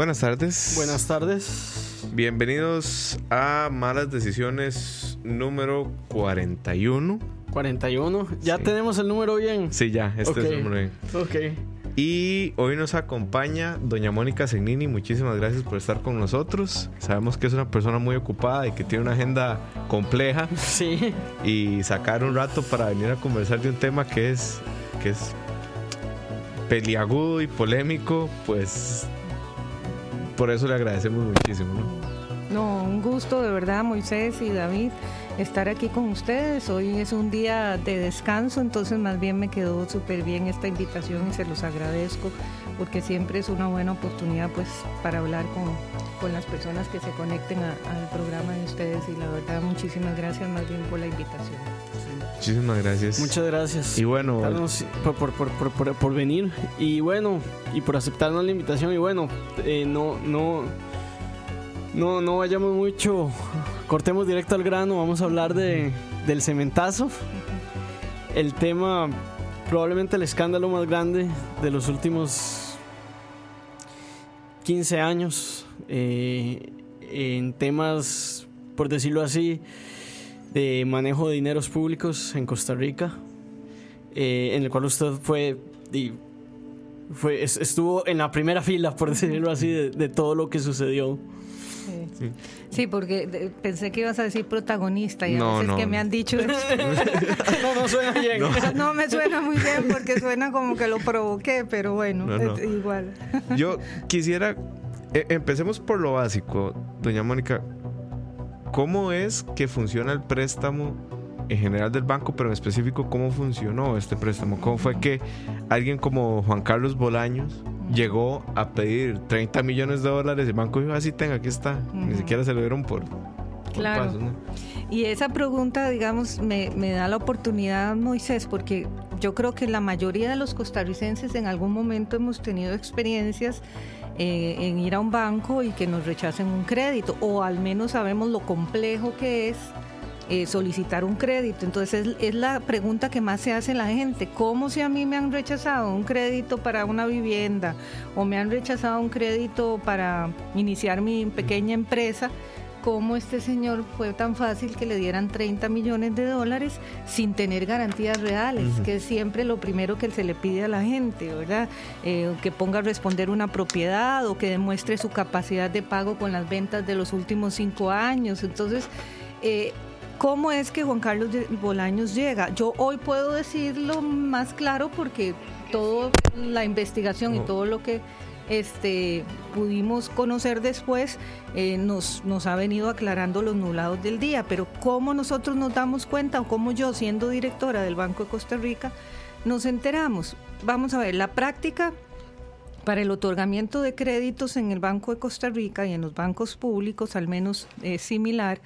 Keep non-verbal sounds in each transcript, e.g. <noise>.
Buenas tardes. Buenas tardes. Bienvenidos a Malas Decisiones número 41. 41. ¿Ya Sí. tenemos el número bien? Sí, ya, este Ok. es el número. bien. Ok. Y hoy nos acompaña doña Mónica Segnini. Muchísimas gracias por estar con nosotros. Sabemos que es una persona muy ocupada y que tiene una agenda compleja. <laughs> Sí. Y sacar un rato para venir a conversar de un tema que es, que es peliagudo y polémico, pues por eso le agradecemos muchísimo. ¿no? Un gusto de verdad, Moisés y David, estar aquí con ustedes. Hoy es un día de descanso, entonces más bien me quedó súper bien esta invitación y se los agradezco porque siempre es una buena oportunidad pues para hablar con, con las personas que se conecten al programa de ustedes y la verdad muchísimas gracias más bien por la invitación. Muchísimas gracias. Muchas gracias. Y bueno, por, por, por, por- por venir. Y bueno y por aceptarnos la invitación. Y bueno eh, no no no no vayamos mucho. Cortemos directo al grano. Vamos a hablar de del cementazo. El tema probablemente el escándalo más grande de los últimos 15 años eh, en temas por decirlo así de manejo de dineros públicos en Costa Rica eh, en el cual usted fue y fue es- estuvo en la primera <laughs> fila por decirlo así de, de todo lo que sucedió Sí, Sí, porque pensé que ibas a decir protagonista y a No, veces no. que me han dicho <laughs> eso. no no suena bien No me suena muy bien porque suena como que lo provoqué, pero bueno, No, no. es igual. yo quisiera, eh, empecemos por lo básico, doña Mónica. ¿Cómo es que funciona el préstamo en general del banco, pero en específico cómo funcionó este préstamo? ¿Cómo fue que alguien como Juan Carlos Bolaños llegó a pedir 30 millones de dólares y el banco dijo, así tenga, aquí está? Ni Ujú. siquiera se lo dieron por, por Claro. pasos, ¿no? Y esa pregunta, digamos, me, me da la oportunidad, Moisés, porque yo creo que la mayoría de los costarricenses en algún momento hemos tenido experiencias eh, en ir a un banco y que nos rechacen un crédito, o al menos sabemos lo complejo que es eh, solicitar un crédito. Entonces es, es la pregunta que más se hace la gente. ¿Cómo si a mí me han rechazado un crédito para una vivienda o me han rechazado un crédito para iniciar mi pequeña empresa? ¿Cómo este señor fue tan fácil que le dieran 30 millones de dólares sin tener garantías reales? Que es siempre lo primero que se le pide a la gente, ¿verdad? Eh, que ponga a responder una propiedad o que demuestre su capacidad de pago con las ventas de los últimos cinco años. Entonces, eh, ¿Cómo es que Juan Carlos Bolaños llega? Yo hoy puedo decirlo más claro porque toda la investigación y todo lo que este, pudimos conocer después eh, nos, nos ha venido aclarando los nublados del día. Pero ¿cómo nosotros nos damos cuenta o cómo yo, siendo directora del Banco de Costa Rica, nos enteramos? Vamos a ver, la práctica para el otorgamiento de créditos en el Banco de Costa Rica y en los bancos públicos, al menos es similar,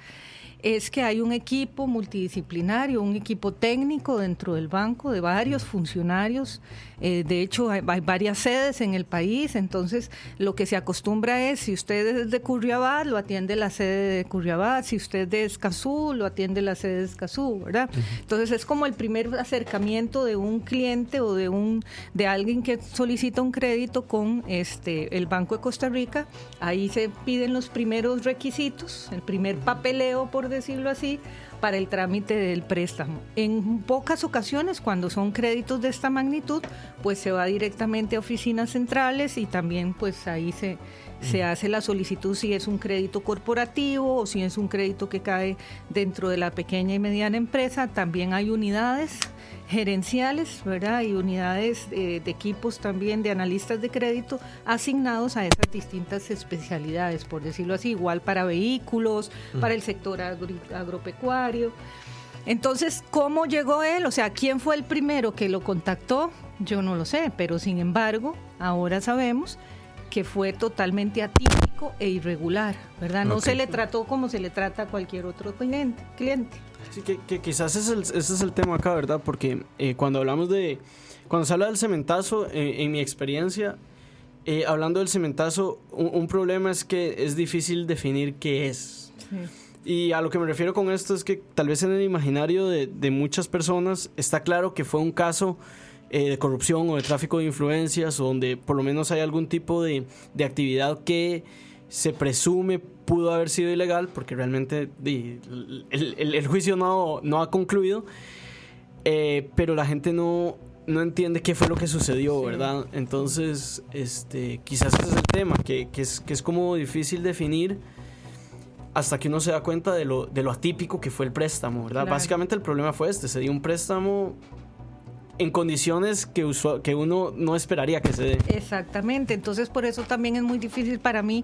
es que hay un equipo multidisciplinario, un equipo técnico dentro del banco de varios funcionarios. Eh, de hecho, hay, hay varias sedes en el país, entonces lo que se acostumbra es, si usted es de Curriabat, lo atiende la sede de Curriabat, si usted es de Escazú, lo atiende la sede de Escazú, ¿verdad? Entonces es como el primer acercamiento de un cliente o de un de alguien que solicita un crédito con este el Banco de Costa Rica. Ahí se piden los primeros requisitos, el primer papeleo, por decirlo así, para el trámite del préstamo. En pocas ocasiones, cuando son créditos de esta magnitud, pues se va directamente a oficinas centrales y también pues ahí se, se hace la solicitud si es un crédito corporativo o si es un crédito que cae dentro de la pequeña y mediana empresa. También hay unidades gerenciales, ¿verdad? Y unidades eh, de equipos también de analistas de crédito asignados a esas distintas especialidades, por decirlo así, igual para vehículos, para el sector agri- agropecuario. Entonces, ¿cómo llegó él? O sea, ¿quién fue el primero que lo contactó? Yo no lo sé, pero sin embargo, ahora sabemos que fue totalmente atípico e irregular, ¿verdad? No se le trató como se le trata a cualquier otro cliente. cliente. Sí, que, que quizás ese es, el, ese es el tema acá, ¿verdad? Porque eh, cuando hablamos de. Cuando se habla del cementazo, eh, en mi experiencia, eh, hablando del cementazo, un, un problema es que es difícil definir qué es. Y a lo que me refiero con esto es que tal vez en el imaginario de, de muchas personas está claro que fue un caso eh, de corrupción o de tráfico de influencias, o donde por lo menos hay algún tipo de, de actividad que se presume pudo haber sido ilegal, porque realmente el, el, el, juicio no, no ha concluido, eh, pero la gente no, no entiende qué fue lo que sucedió, ¿verdad? Entonces, este, quizás ese es el tema, que, que, es, que es como difícil definir hasta que uno se da cuenta de lo, de lo atípico que fue el préstamo, ¿verdad? Básicamente el problema fue este, se dio un préstamo en condiciones que, que uno no esperaría que se dé. Exactamente, entonces por eso también es muy difícil para mí,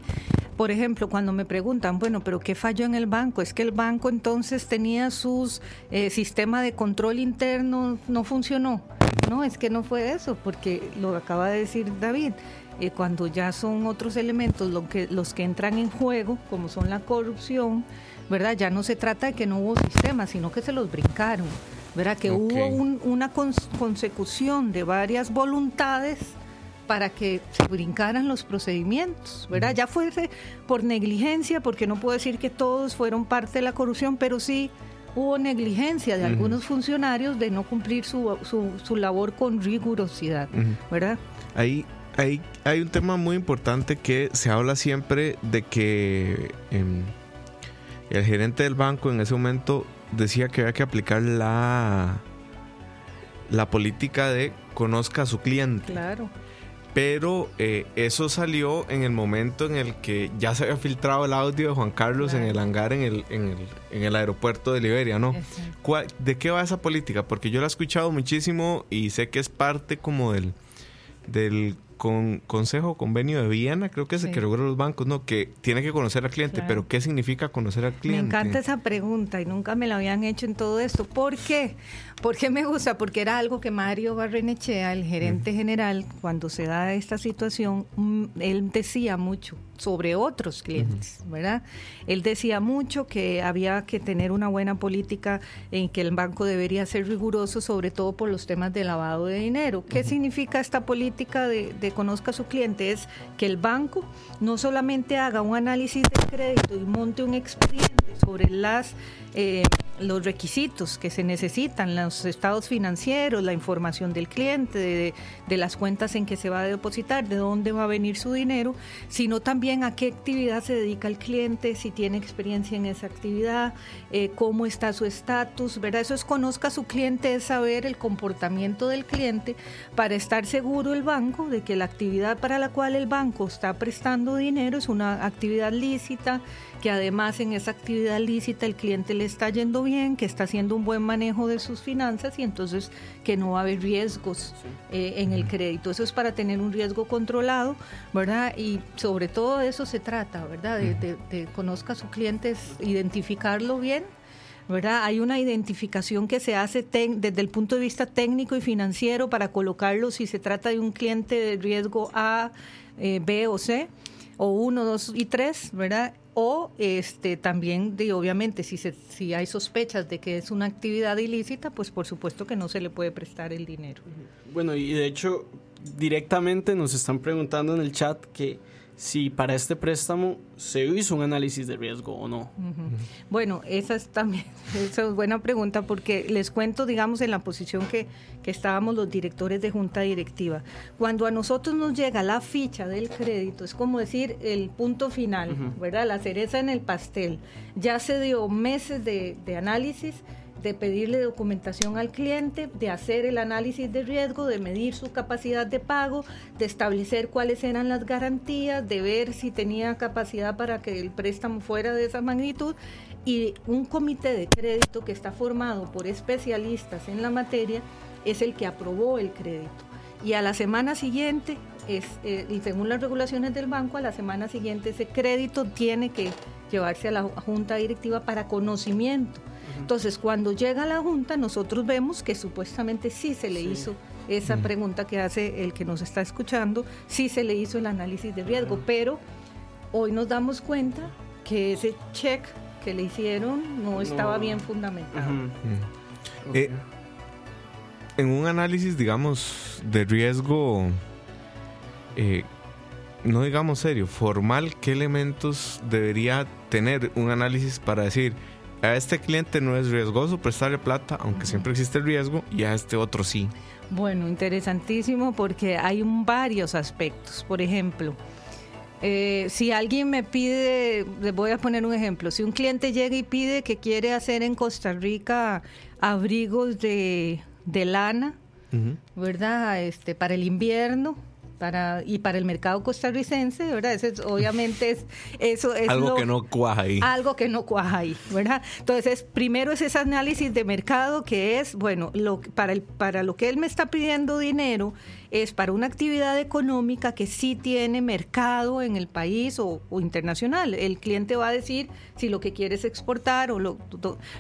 por ejemplo, cuando me preguntan, bueno, pero ¿qué falló en el banco? Es que el banco entonces tenía sus eh, sistema de control interno, no funcionó. No, es que no fue eso, porque lo acaba de decir David. Eh, cuando ya son otros elementos lo que, los que entran en juego, como son la corrupción, ¿verdad? Ya no se trata de que no hubo sistema, sino que se los brincaron. ¿verdad? Que hubo una consecución de varias voluntades para que se brincaran los procedimientos, ¿verdad? Ya fuese por negligencia, porque no puedo decir que todos fueron parte de la corrupción, pero sí hubo negligencia de algunos funcionarios de no cumplir su, su, labor con rigurosidad, ¿verdad? Ahí, ahí hay un tema muy importante que se habla siempre de que em, el gerente del banco en ese momento decía que había que aplicar la, la política de conozca a su cliente. Claro. Pero eh, eso salió en el momento en el que ya se había filtrado el audio de Juan Carlos en el hangar en el, en el, en el aeropuerto de Liberia, ¿no? ¿De qué va esa política? Porque yo la he escuchado muchísimo y sé que es parte como del, del con Consejo Convenio de Viena, creo que es el que regula los bancos, ¿no? Que tiene que conocer al cliente, pero ¿qué significa conocer al cliente? Me encanta esa pregunta y nunca me la habían hecho en todo esto. ¿Por qué? ¿Por qué me gusta? Porque era algo que Mario Barrenechea, el gerente general, cuando se da esta situación, mm, él decía mucho sobre otros clientes, ¿verdad? Él decía mucho que había que tener una buena política en que el banco debería ser riguroso, sobre todo por los temas de lavado de dinero. ¿Qué significa esta política de, de, conozca a su cliente? Es que el banco no solamente haga un análisis de crédito y monte un expediente sobre las eh, los requisitos que se necesitan, los estados financieros, la información del cliente, de, las cuentas en que se va a depositar, de dónde va a venir su dinero, sino también a qué actividad se dedica el cliente, si tiene experiencia en esa actividad, eh, cómo está su estatus, ¿verdad? Eso es conozca a su cliente, es saber el comportamiento del cliente para estar seguro el banco de que la actividad para la cual el banco está prestando dinero es una actividad lícita, que además en esa actividad lícita el cliente le está yendo bien, que está haciendo un buen manejo de sus finanzas y entonces que no va a haber riesgos eh, en el crédito. Eso es para tener un riesgo controlado, ¿verdad? Y sobre todo eso se trata, ¿verdad? De, de, conozca a su cliente, identificarlo bien. ¿verdad? Hay una identificación que se hace desde el punto de vista técnico y financiero para colocarlo si se trata de un cliente de riesgo A, eh, B o C, o 1, 2 y 3, ¿verdad? O este también de, obviamente si se, si hay sospechas de que es una actividad ilícita pues por supuesto que no se le puede prestar el dinero. Bueno y de hecho directamente nos están preguntando en el chat que si para este préstamo se hizo un análisis de riesgo o no. Bueno, esa es también <laughs> esa es buena pregunta porque les cuento, digamos, en la posición que, que estábamos los directores de junta directiva. Cuando a nosotros nos llega la ficha del crédito, es como decir el punto final, ¿verdad? La cereza en el pastel. Ya se dio meses de, de análisis de pedirle documentación al cliente, de hacer el análisis de riesgo, de medir su capacidad de pago, de establecer cuáles eran las garantías, de ver si tenía capacidad para que el préstamo fuera de esa magnitud y un comité de crédito que está formado por especialistas en la materia es el que aprobó el crédito. Y a la semana siguiente, es, eh, y según las regulaciones del banco, a la semana siguiente ese crédito tiene que llevarse a la junta directiva para conocimiento entonces, cuando llega a la Junta, nosotros vemos que supuestamente sí se le hizo esa pregunta que hace el que nos está escuchando, sí se le hizo el análisis de riesgo, pero hoy nos damos cuenta que ese check que le hicieron no estaba bien fundamentado. Eh, en un análisis, digamos, de riesgo, eh, no digamos serio, formal, ¿qué elementos debería tener un análisis para decir a este cliente no es riesgoso prestarle plata, aunque siempre existe el riesgo, y a este otro sí. Bueno, interesantísimo porque hay varios aspectos. Por ejemplo, eh, si alguien me pide, les voy a poner un ejemplo, si un cliente llega y pide que quiere hacer en Costa Rica abrigos de, lana, ¿verdad? Este, para el invierno, para y para el mercado costarricense, ¿verdad? Eso obviamente es eso es algo que no cuaja ahí. Algo que no cuaja ahí, ¿verdad? Entonces, primero es ese análisis de mercado que es, bueno, lo para el para lo que él me está pidiendo dinero es para una actividad económica que sí tiene mercado en el país o, internacional. El cliente va a decir si lo que quiere es exportar o lo,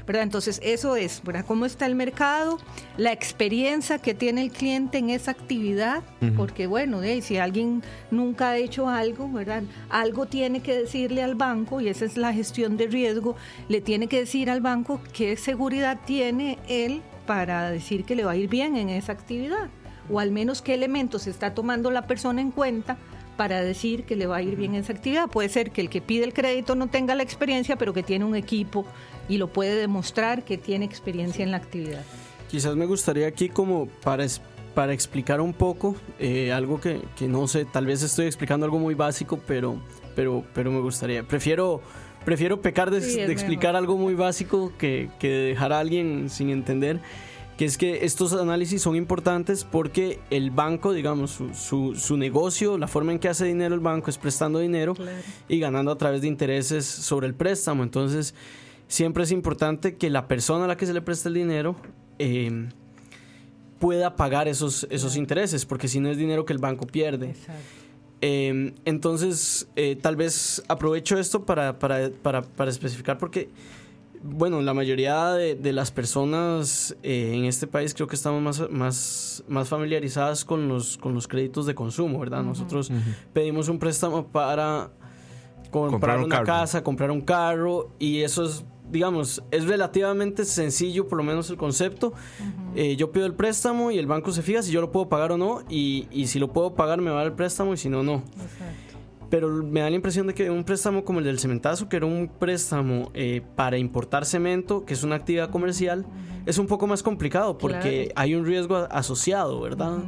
¿verdad? Entonces, eso es, ¿verdad? ¿Cómo está el mercado? La experiencia que tiene el cliente en esa actividad, porque bueno, de, si alguien nunca ha hecho algo, ¿verdad? Algo tiene que decirle al banco y esa es la gestión de riesgo, le tiene que decir al banco qué seguridad tiene él para decir que le va a ir bien en esa actividad o al menos qué elementos está tomando la persona en cuenta para decir que le va a ir bien en esa actividad. Puede ser que el que pide el crédito no tenga la experiencia, pero que tiene un equipo y lo puede demostrar que tiene experiencia en la actividad. Quizás me gustaría aquí como para, para explicar un poco eh, algo que, no sé, tal vez estoy explicando algo muy básico, pero, pero, pero me gustaría. Prefiero, prefiero pecar de, explicar algo muy básico que, que dejar a alguien sin entender que es que estos análisis son importantes porque el banco, digamos, su, su, negocio, la forma en que hace dinero el banco es prestando dinero y ganando a través de intereses sobre el préstamo. Entonces, siempre es importante que la persona a la que se le presta el dinero em, pueda pagar esos, esos intereses, porque si no es dinero que el banco pierde. Em, entonces, eh, tal vez aprovecho esto para, para, para, para especificar porque bueno, la mayoría de, las personas eh, en este país creo que estamos más, más, más familiarizadas con los, con los créditos de consumo, ¿verdad? Nosotros pedimos un préstamo para comprar, una casa, comprar un carro y eso es, digamos, es relativamente sencillo, por lo menos el concepto. Eh, yo pido el préstamo y el banco se fija si yo lo puedo pagar o no y, y si lo puedo pagar me va el préstamo y si no, no pero me da la impresión de que un préstamo como el del cementazo, que era un préstamo eh, para importar cemento, que es una actividad comercial, es un poco más complicado porque hay un riesgo asociado, ¿verdad?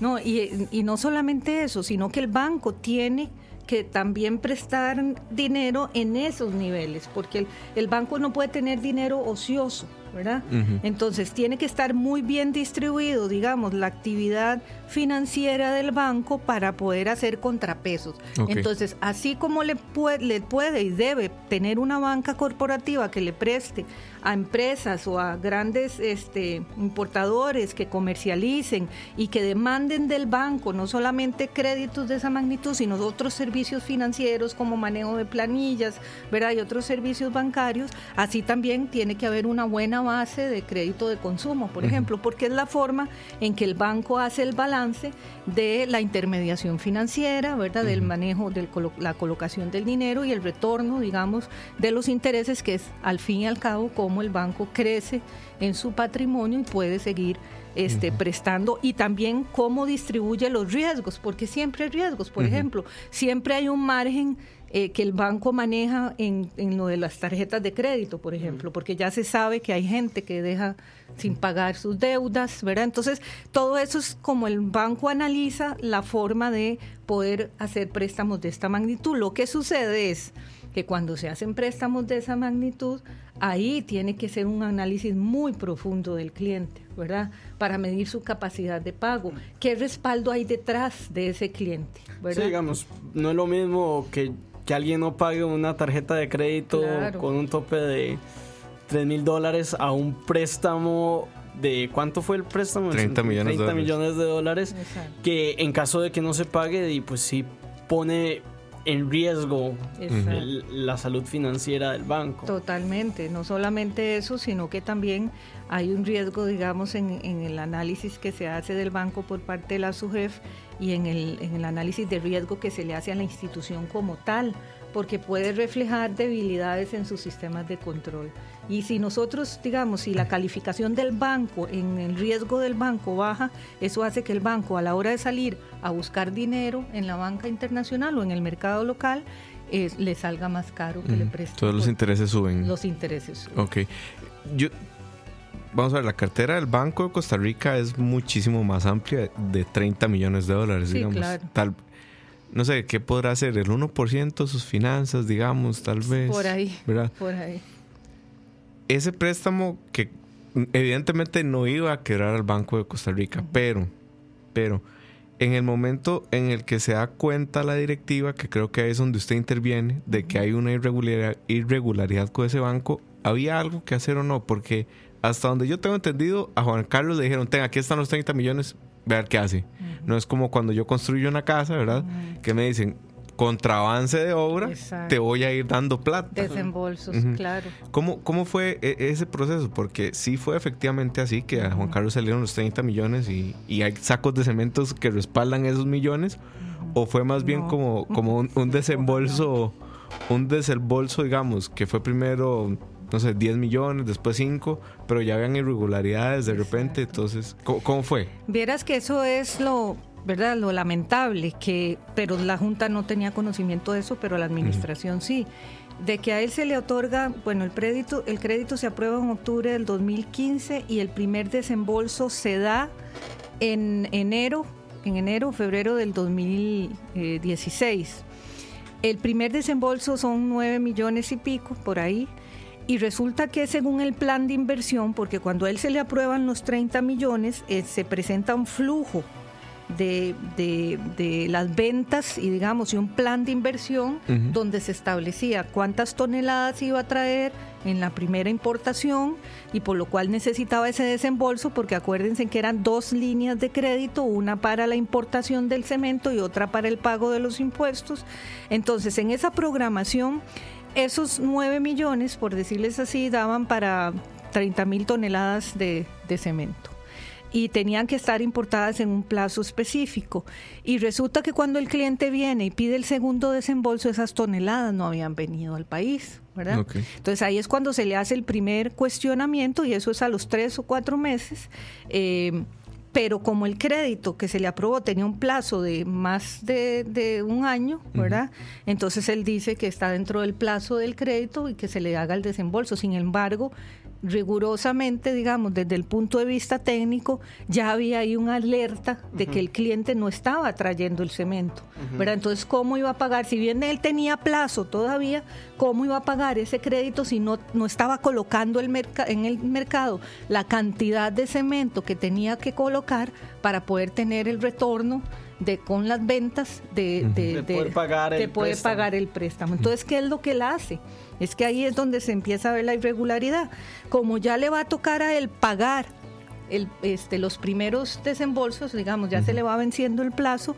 No, y, y, no solamente eso, sino que el banco tiene que también prestar dinero en esos niveles, porque el, el banco no puede tener dinero ocioso. ¿Verdad? Entonces tiene que estar muy bien distribuido, digamos, la actividad financiera del banco para poder hacer contrapesos. Entonces, así como le puede, le puede y debe tener una banca corporativa que le preste a empresas o a grandes este, importadores que comercialicen y que demanden del banco no solamente créditos de esa magnitud, sino otros servicios financieros como manejo de planillas, ¿verdad? Y otros servicios bancarios, así también tiene que haber una buena base de crédito de consumo, por ejemplo, porque es la forma en que el banco hace el balance de la intermediación financiera, ¿verdad? Del manejo de la colocación del dinero y el retorno, digamos, de los intereses que es al fin y al cabo como el banco crece en su patrimonio y puede seguir este, prestando y también cómo distribuye los riesgos, porque siempre hay riesgos. Por ejemplo, siempre hay un margen eh, que el banco maneja en, en, lo de las tarjetas de crédito, por ejemplo, porque ya se sabe que hay gente que deja sin pagar sus deudas, ¿verdad? Entonces, todo eso es como el banco analiza la forma de poder hacer préstamos de esta magnitud. Lo que sucede es que cuando se hacen préstamos de esa magnitud, ahí tiene que ser un análisis muy profundo del cliente, ¿verdad? Para medir su capacidad de pago. ¿Qué respaldo hay detrás de ese cliente? ¿verdad? Sí, digamos, no es lo mismo que, que alguien no pague una tarjeta de crédito con un tope de 3 mil dólares a un préstamo de cuánto fue el préstamo 30 millones, 30 millones de dólares que en caso de que no se pague y pues sí pone en riesgo la salud financiera del banco. Totalmente, no solamente eso, sino que también hay un riesgo, digamos, en, el análisis que se hace del banco por parte de la SUGEF y en el, en el análisis de riesgo que se le hace a la institución como tal, porque puede reflejar debilidades en sus sistemas de control. Y si nosotros, digamos, si la calificación del banco en el riesgo del banco baja, eso hace que el banco a la hora de salir a buscar dinero en la banca internacional o en el mercado local, eh, le salga más caro que le presten. Todos los intereses suben. Los intereses suben. Ok. Yo, vamos a ver, la cartera del Banco de Costa Rica es muchísimo más amplia de 30 millones de dólares, Sí, digamos. claro. Tal, no sé, ¿qué podrá hacer? El 1% de sus finanzas, digamos, tal vez. Por ahí, ¿Verdad? por ahí. Ese préstamo que evidentemente no iba a quebrar al Banco de Costa Rica, pero, pero, en el momento en el que se da cuenta la directiva, que creo que ahí es donde usted interviene, de que hay una irregularidad, irregularidad con ese banco, ¿había algo que hacer o no? Porque hasta donde yo tengo entendido, a Juan Carlos le dijeron, ten, aquí están los 30 millones, ver qué hace. No es como cuando yo construyo una casa, ¿verdad? Que me dicen, contra avance de obra, Exacto. te voy a ir dando plata. Desembolsos, claro. ¿Cómo, ¿Cómo fue e- ese proceso? Porque sí fue efectivamente así, que a Juan Carlos salieron los 30 millones y, y hay sacos de cementos que respaldan esos millones, o fue más bien No. como, como un, un <laughs> desembolso, un desembolso, digamos, que fue primero, no sé, 10 millones, después 5, pero ya habían irregularidades de repente, entonces, ¿cómo, cómo fue? Vieras que eso es lo, ¿verdad? Lo lamentable, que, pero la Junta no tenía conocimiento de eso, pero la administración sí. De que a él se le otorga, bueno, el crédito, el crédito se aprueba en octubre del 2015 y el primer desembolso se da en enero, en enero, febrero del 2016. El primer desembolso son 9 millones y pico por ahí. Y resulta que según el plan de inversión, porque cuando a él se le aprueban los 30 millones, eh, se presenta un flujo de, de- de las ventas y digamos y un plan de inversión donde se establecía cuántas toneladas iba a traer en la primera importación y por lo cual necesitaba ese desembolso porque acuérdense que eran dos líneas de crédito, una para la importación del cemento y otra para el pago de los impuestos. Entonces en esa programación esos 9 millones, por decirles así, daban para 30 mil toneladas de, de cemento y tenían que estar importadas en un plazo específico. Y resulta que cuando el cliente viene y pide el segundo desembolso, esas toneladas no habían venido al país, ¿verdad? Entonces ahí es cuando se le hace el primer cuestionamiento y eso es a los tres o cuatro meses. eh, pero como el crédito que se le aprobó tenía un plazo de más de, de un año, ¿verdad? Entonces él dice que está dentro del plazo del crédito y que se le haga el desembolso. Sin embargo, rigurosamente, digamos, desde el punto de vista técnico, ya había ahí una alerta de que el cliente no estaba trayendo el cemento, ¿verdad? Entonces, ¿cómo iba a pagar? Si bien él tenía plazo todavía, ¿cómo iba a pagar ese crédito si no, no estaba colocando el en el mercado la cantidad de cemento que tenía que colocar para poder tener el retorno? De, con las ventas de, de- De poder pagar el de poder pagar el préstamo. Entonces, ¿qué es lo que él hace? Es que ahí es donde se empieza a ver la irregularidad. Como ya le va a tocar a él pagar el, este, los primeros desembolsos, digamos, ya se le va venciendo el plazo,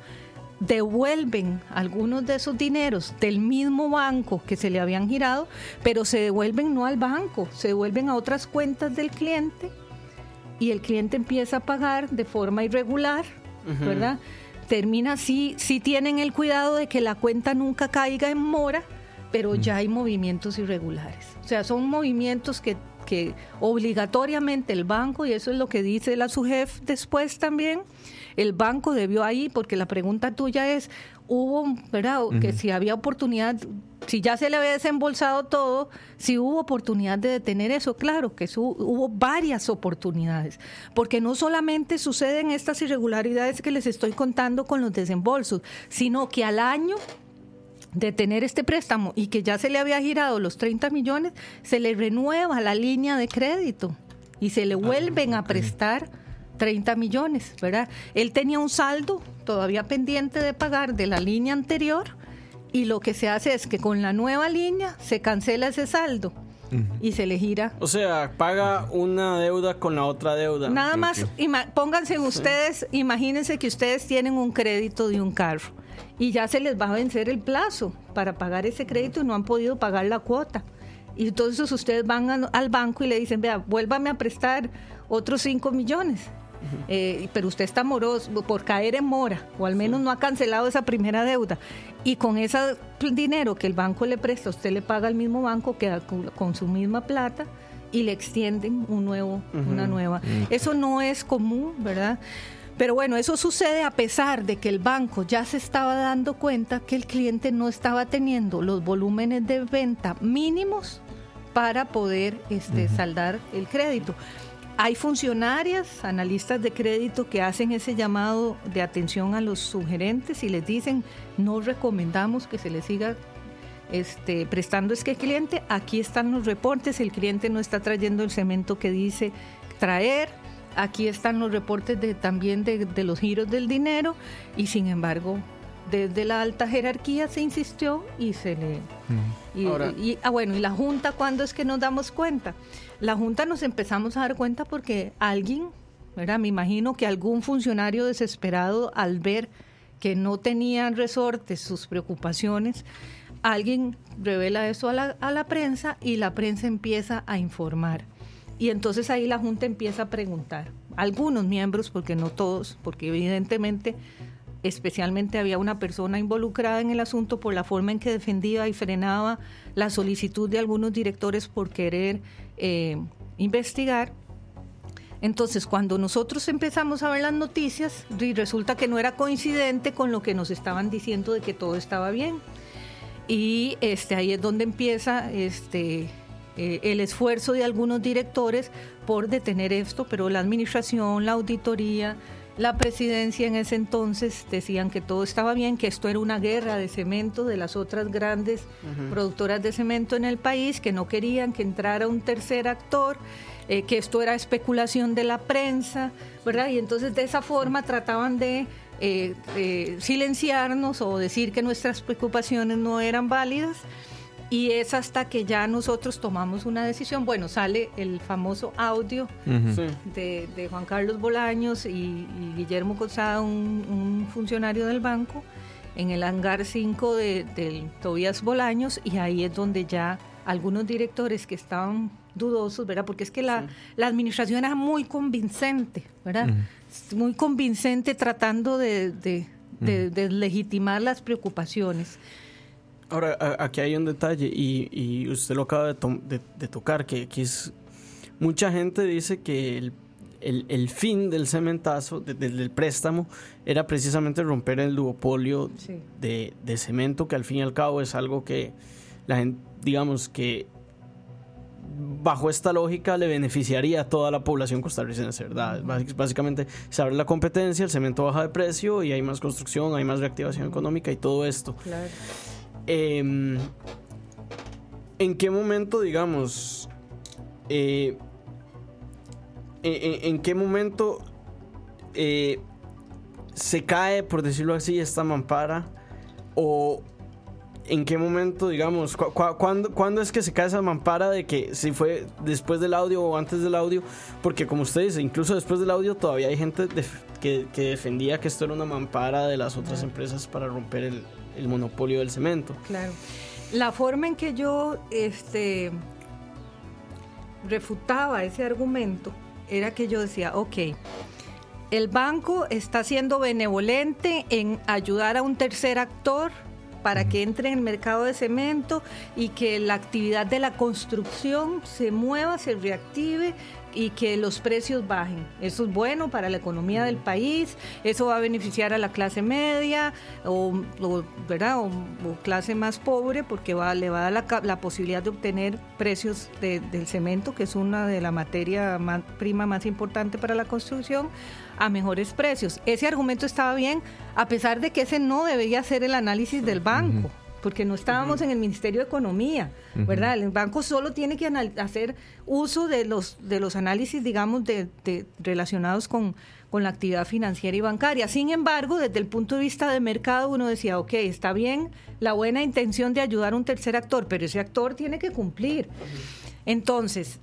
devuelven algunos de esos dineros del mismo banco que se le habían girado, pero se devuelven no al banco, se devuelven a otras cuentas del cliente y el cliente empieza a pagar de forma irregular, ¿verdad? Termina, sí, sí tienen el cuidado de que la cuenta nunca caiga en mora, pero ya hay movimientos irregulares. O sea, son movimientos que, que obligatoriamente el banco, y eso es lo que dice la SUGEF después también, el banco debió ahí, porque la pregunta tuya es, hubo, ¿verdad? Que si había oportunidad, si ya se le había desembolsado todo, si hubo oportunidad de detener eso, claro que su- hubo varias oportunidades, porque no solamente suceden estas irregularidades que les estoy contando con los desembolsos, sino que al año de tener este préstamo y que ya se le había girado los 30 millones, se le renueva la línea de crédito y se le vuelven a prestar 30 millones, ¿verdad? Él tenía un saldo todavía pendiente de pagar de la línea anterior y lo que se hace es que con la nueva línea se cancela ese saldo y se le gira. O sea, paga una deuda con la otra deuda. Nada más, ima- pónganse ustedes, imagínense que ustedes tienen un crédito de un carro y ya se les va a vencer el plazo para pagar ese crédito y no han podido pagar la cuota. Y entonces ustedes van a- al banco y le dicen, vea, vuélvame a prestar otros 5 millones. Eh, pero usted está moroso por caer en mora, o al menos no ha cancelado esa primera deuda. Y con ese dinero que el banco le presta, usted le paga al mismo banco, queda con, con su misma plata y le extienden un nuevo, una nueva. Eso no es común, ¿verdad? Pero bueno, eso sucede a pesar de que el banco ya se estaba dando cuenta que el cliente no estaba teniendo los volúmenes de venta mínimos para poder este, saldar el crédito. Hay funcionarias, analistas de crédito que hacen ese llamado de atención a los sugerentes y les dicen, no recomendamos que se les siga este, prestando es que cliente, aquí están los reportes, el cliente no está trayendo el cemento que dice traer, aquí están los reportes de, también de, los giros del dinero y sin embargo desde la alta jerarquía se insistió y se le... y, ah, bueno, ¿y la Junta cuándo es que nos damos cuenta? La Junta nos empezamos a dar cuenta porque alguien, ¿verdad? me imagino que algún funcionario desesperado al ver que no tenían resortes sus preocupaciones, alguien revela eso a la, a la prensa y la prensa empieza a informar. Y entonces ahí la Junta empieza a preguntar, algunos miembros, porque no todos, porque evidentemente especialmente había una persona involucrada en el asunto por la forma en que defendía y frenaba la solicitud de algunos directores por querer eh, investigar. Entonces, cuando nosotros empezamos a ver las noticias, resulta que no era coincidente con lo que nos estaban diciendo de que todo estaba bien. Y este, ahí es donde empieza este, eh, el esfuerzo de algunos directores por detener esto, pero la administración, la auditoría, la presidencia en ese entonces decían que todo estaba bien, que esto era una guerra de cemento de las otras grandes productoras de cemento en el país, que no querían que entrara un tercer actor, eh, que esto era especulación de la prensa, ¿verdad? Y entonces de esa forma trataban de eh, eh, silenciarnos o decir que nuestras preocupaciones no eran válidas. Y es hasta que ya nosotros tomamos una decisión. Bueno, sale el famoso audio de, Juan Carlos Bolaños y, Guillermo Cosada, un, funcionario del banco, en el hangar 5 de, del Tobías Bolaños, y ahí es donde ya algunos directores que estaban dudosos, ¿verdad? Porque es que la, la administración era muy convincente, ¿verdad? Muy convincente tratando de, de, legitimar las preocupaciones. Ahora, aquí hay un detalle y, y usted lo acaba de, de tocar, que, que, es... Mucha gente dice que el, el, el fin del cementazo, del préstamo, era precisamente romper el duopolio de, de cemento, que al fin y al cabo es algo que la gente, digamos que bajo esta lógica le beneficiaría a toda la población costarricense, ¿verdad? Básicamente se abre la competencia, el cemento baja de precio y hay más construcción, hay más reactivación económica y todo esto. Claro. Em, ¿En qué momento, digamos, eh, en, qué momento eh, se cae, por decirlo así, esta mampara? O, ¿En qué momento, digamos, cuándo, es que se cae esa mampara de que si fue después del audio o antes del audio? Porque como usted dice, incluso después del audio todavía hay gente que, defendía que esto era una mampara de las otras empresas para romper el, monopolio del cemento. Claro. La forma en que yo este, refutaba ese argumento era que yo decía, ok, el banco está siendo benevolente en ayudar a un tercer actor para que entre en el mercado de cemento y que la actividad de la construcción se mueva, se reactive y que los precios bajen. Eso es bueno para la economía del país, eso va a beneficiar a la clase media o, ¿verdad? o, clase más pobre porque va, le va a dar la, posibilidad de obtener precios del cemento, que es una de la materia prima más importante para la construcción, a mejores precios. Ese argumento estaba bien, a pesar de que ese no debería ser el análisis del banco. Porque no estábamos en el Ministerio de Economía, ¿verdad? El banco solo tiene que hacer uso de los, de los análisis, digamos, de, relacionados con, con la actividad financiera y bancaria. Sin embargo, desde el punto de vista de mercado, uno decía, ok, está bien la buena intención de ayudar a un tercer actor, pero ese actor tiene que cumplir. Entonces,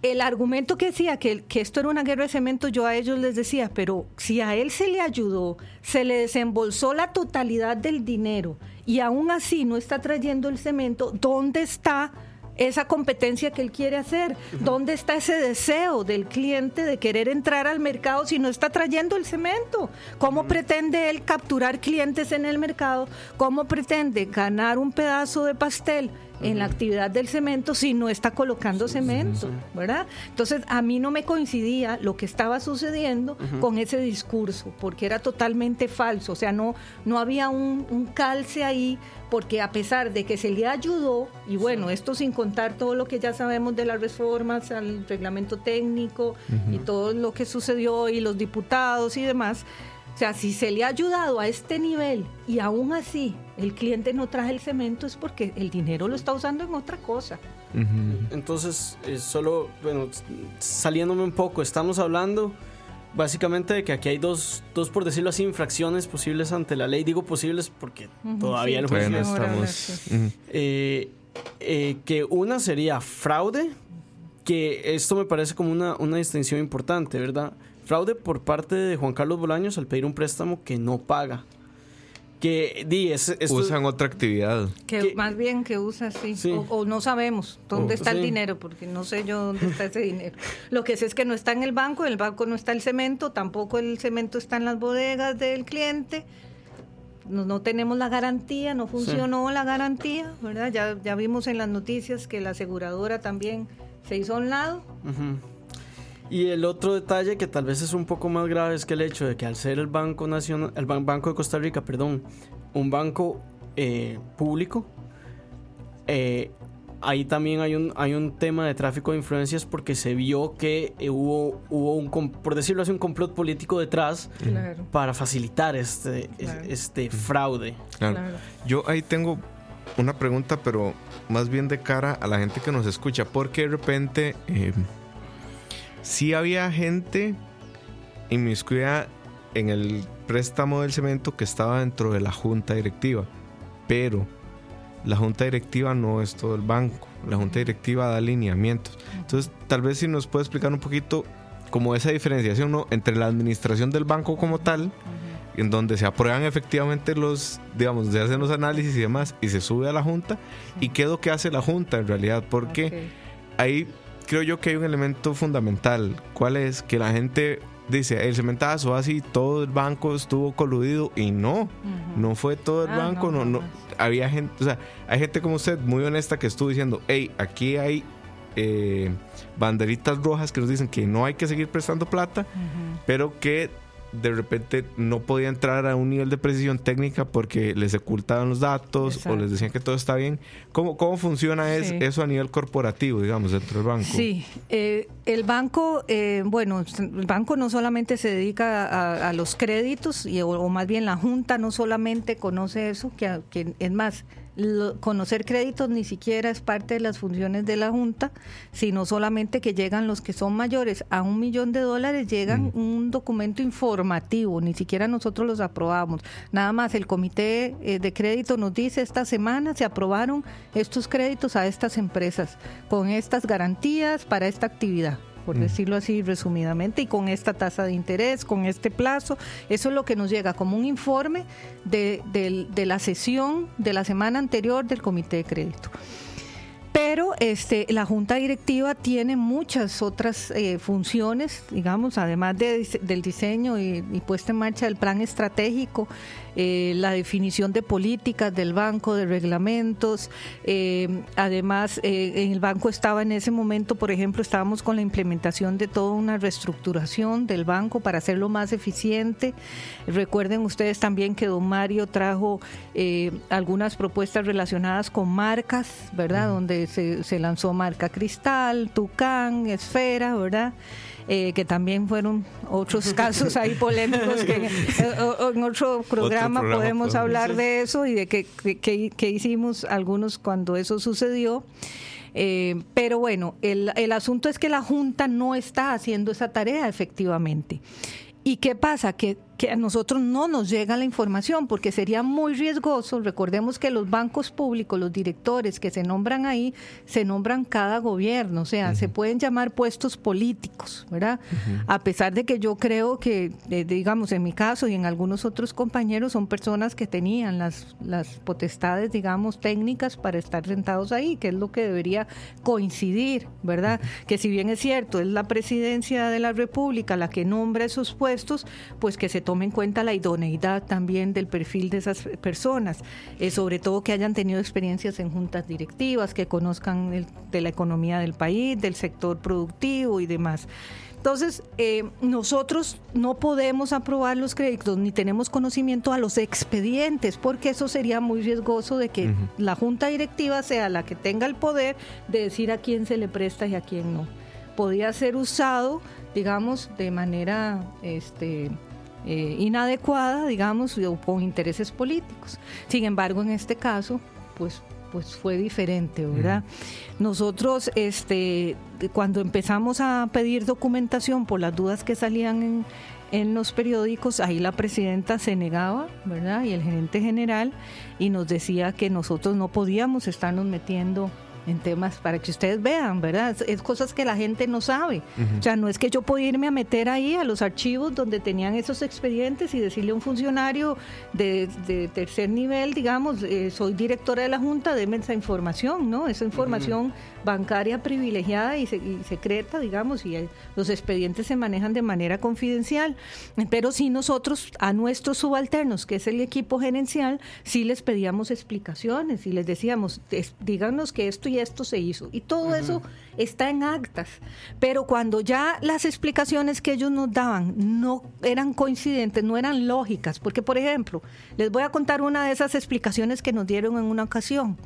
el argumento que decía que, que, esto era una guerra de cemento, yo a ellos les decía, pero si a él se le ayudó, se le desembolsó la totalidad del dinero y aún así no está trayendo el cemento, ¿dónde está esa competencia que él quiere hacer? ¿Dónde está ese deseo del cliente de querer entrar al mercado si no está trayendo el cemento? ¿Cómo pretende él capturar clientes en el mercado? ¿Cómo pretende ganar un pedazo de pastel? En la actividad del cemento si no está colocando cemento, ¿verdad? Entonces a mí no me coincidía lo que estaba sucediendo con ese discurso, porque era totalmente falso, o sea, no, no había un, un calce ahí porque a pesar de que se le ayudó, y bueno, esto sin contar todo lo que ya sabemos de las reformas al reglamento técnico y todo lo que sucedió y los diputados y demás, sea, si se le ha ayudado a este nivel y aún así el cliente no trae el cemento es porque el dinero lo está usando en otra cosa. Entonces, eh, solo, bueno, saliéndome un poco, estamos hablando básicamente de que aquí hay dos, dos, por decirlo así, infracciones posibles ante la ley. Digo posibles porque todavía sí, el estamos. Eh, eh, que una sería fraude, que esto me parece como una, una distinción importante, ¿verdad? Fraude por parte de Juan Carlos Bolaños al pedir un préstamo que no paga que di, usan otra actividad. Que, más bien que usa, sí. O, no sabemos dónde está el dinero, porque no sé yo dónde está ese dinero. Lo que sé es que no está en el banco, en el banco no está el cemento, tampoco el cemento está en las bodegas del cliente. No, no tenemos la garantía, no funcionó la garantía, ¿verdad? Ya, ya vimos en las noticias que la aseguradora también se hizo a un lado. Y el otro detalle que tal vez es un poco más grave es que el hecho de que al ser el Banco Nacional, el Banco de Costa Rica, perdón, un banco eh, público, eh, ahí también hay un, hay un tema de tráfico de influencias porque se vio que eh, hubo, hubo un, por decirlo así, un complot político detrás para facilitar este, este fraude. Yo ahí tengo una pregunta, pero más bien de cara a la gente que nos escucha, porque de repente sí había gente inmiscuida en el préstamo del cemento que estaba dentro de la junta directiva, pero la junta directiva no es todo el banco, la junta directiva da alineamientos. Entonces, tal vez si nos puede explicar un poquito como esa diferenciación ¿no? entre la administración del banco como tal, en donde se aprueban efectivamente los, digamos, se hacen los análisis y demás, y se sube a la junta, y qué es lo que hace la junta en realidad, porque ahí creo yo que hay un elemento fundamental. ¿Cuál es? Que la gente dice, el cementazo así, todo el banco estuvo coludido y no, no fue todo el ah, banco, no, no, había gente, o sea, hay gente como usted muy honesta que estuvo diciendo, hey, aquí hay eh, banderitas rojas que nos dicen que no hay que seguir prestando plata, pero que de repente no podía entrar a un nivel de precisión técnica porque les ocultaban los datos o les decían que todo está bien. ¿Cómo, cómo funciona eso a nivel corporativo, digamos, dentro del banco? Sí, eh, el banco, eh, bueno, el banco no solamente se dedica a, los créditos, y, o, más bien la Junta no solamente conoce eso, que, que es más, conocer créditos ni siquiera es parte de las funciones de la Junta, sino solamente que llegan los que son mayores a un millón de dólares, llegan mm. un documento informativo, ni siquiera nosotros los aprobamos. Nada más el comité eh, de crédito nos dice, esta semana se aprobaron estos créditos a estas empresas con estas garantías para esta actividad por mm. decirlo así resumidamente, y con esta tasa de interés, con este plazo. Eso es lo que nos llega como un informe de, de la sesión de la semana anterior del Comité de Crédito. Pero este, la Junta Directiva tiene muchas otras eh, funciones, digamos, además del diseño y, puesta en marcha del plan estratégico, eh, la definición de políticas del banco, de reglamentos. Eh, además, en el banco estaba en ese momento, por ejemplo, estábamos con la implementación de toda una reestructuración del banco para hacerlo más eficiente. Recuerden ustedes también que don Mario trajo algunas propuestas relacionadas con marcas, ¿verdad? Donde se, lanzó marca Cristal, Tucán, Esfera, ¿verdad? Eh, que también fueron otros <laughs> casos ahí polémicos que en, otro programa, podemos hablar de eso y de qué hicimos algunos cuando eso sucedió. Eh, pero bueno, el, el asunto es que la Junta no está haciendo esa tarea efectivamente. ¿Y qué pasa? Que que a nosotros no nos llega la información porque sería muy riesgoso. Recordemos que los bancos públicos, los directores que se nombran ahí, se nombran cada gobierno, o sea, se pueden llamar puestos políticos, ¿verdad? A pesar de que yo creo que, eh, digamos, en mi caso y en algunos otros compañeros son personas que tenían las, las potestades, digamos, técnicas para estar sentados ahí, que es lo que debería coincidir, ¿verdad? Que si bien es cierto, es la presidencia de la República la que nombra esos puestos, pues que se tome en cuenta la idoneidad también del perfil de esas personas, eh, sobre todo que hayan tenido experiencias en juntas directivas, que conozcan de la economía del país, del sector productivo y demás. Entonces, eh, nosotros no podemos aprobar los créditos ni tenemos conocimiento a los expedientes, porque eso sería muy riesgoso de que la junta directiva sea la que tenga el poder de decir a quién se le presta y a quién no. Podría ser usado, digamos, de manera este, eh, inadecuada, digamos, o con intereses políticos. Sin embargo, en este caso, pues pues fue diferente, ¿verdad? Nosotros, este, cuando empezamos a pedir documentación por las dudas que salían en, en los periódicos, ahí la presidenta se negaba, ¿verdad? Y el gerente general, y nos decía que nosotros no podíamos estarnos metiendo en temas para que ustedes vean, ¿verdad? Es, cosas que la gente no sabe. O sea, no es que yo pueda irme a meter ahí a los archivos donde tenían esos expedientes y decirle a un funcionario de, tercer nivel, digamos, eh, soy directora de la Junta, déme esa información, ¿no? Esa información bancaria privilegiada y, secreta, digamos, y los expedientes se manejan de manera confidencial. Pero si nosotros a nuestros subalternos, que es el equipo gerencial, sí les pedíamos explicaciones y les decíamos, díganos que esto y esto se hizo. Y todo eso está en actas. Pero cuando ya las explicaciones que ellos nos daban no eran coincidentes, no eran lógicas, porque por ejemplo, les voy a contar una de esas explicaciones que nos dieron en una ocasión.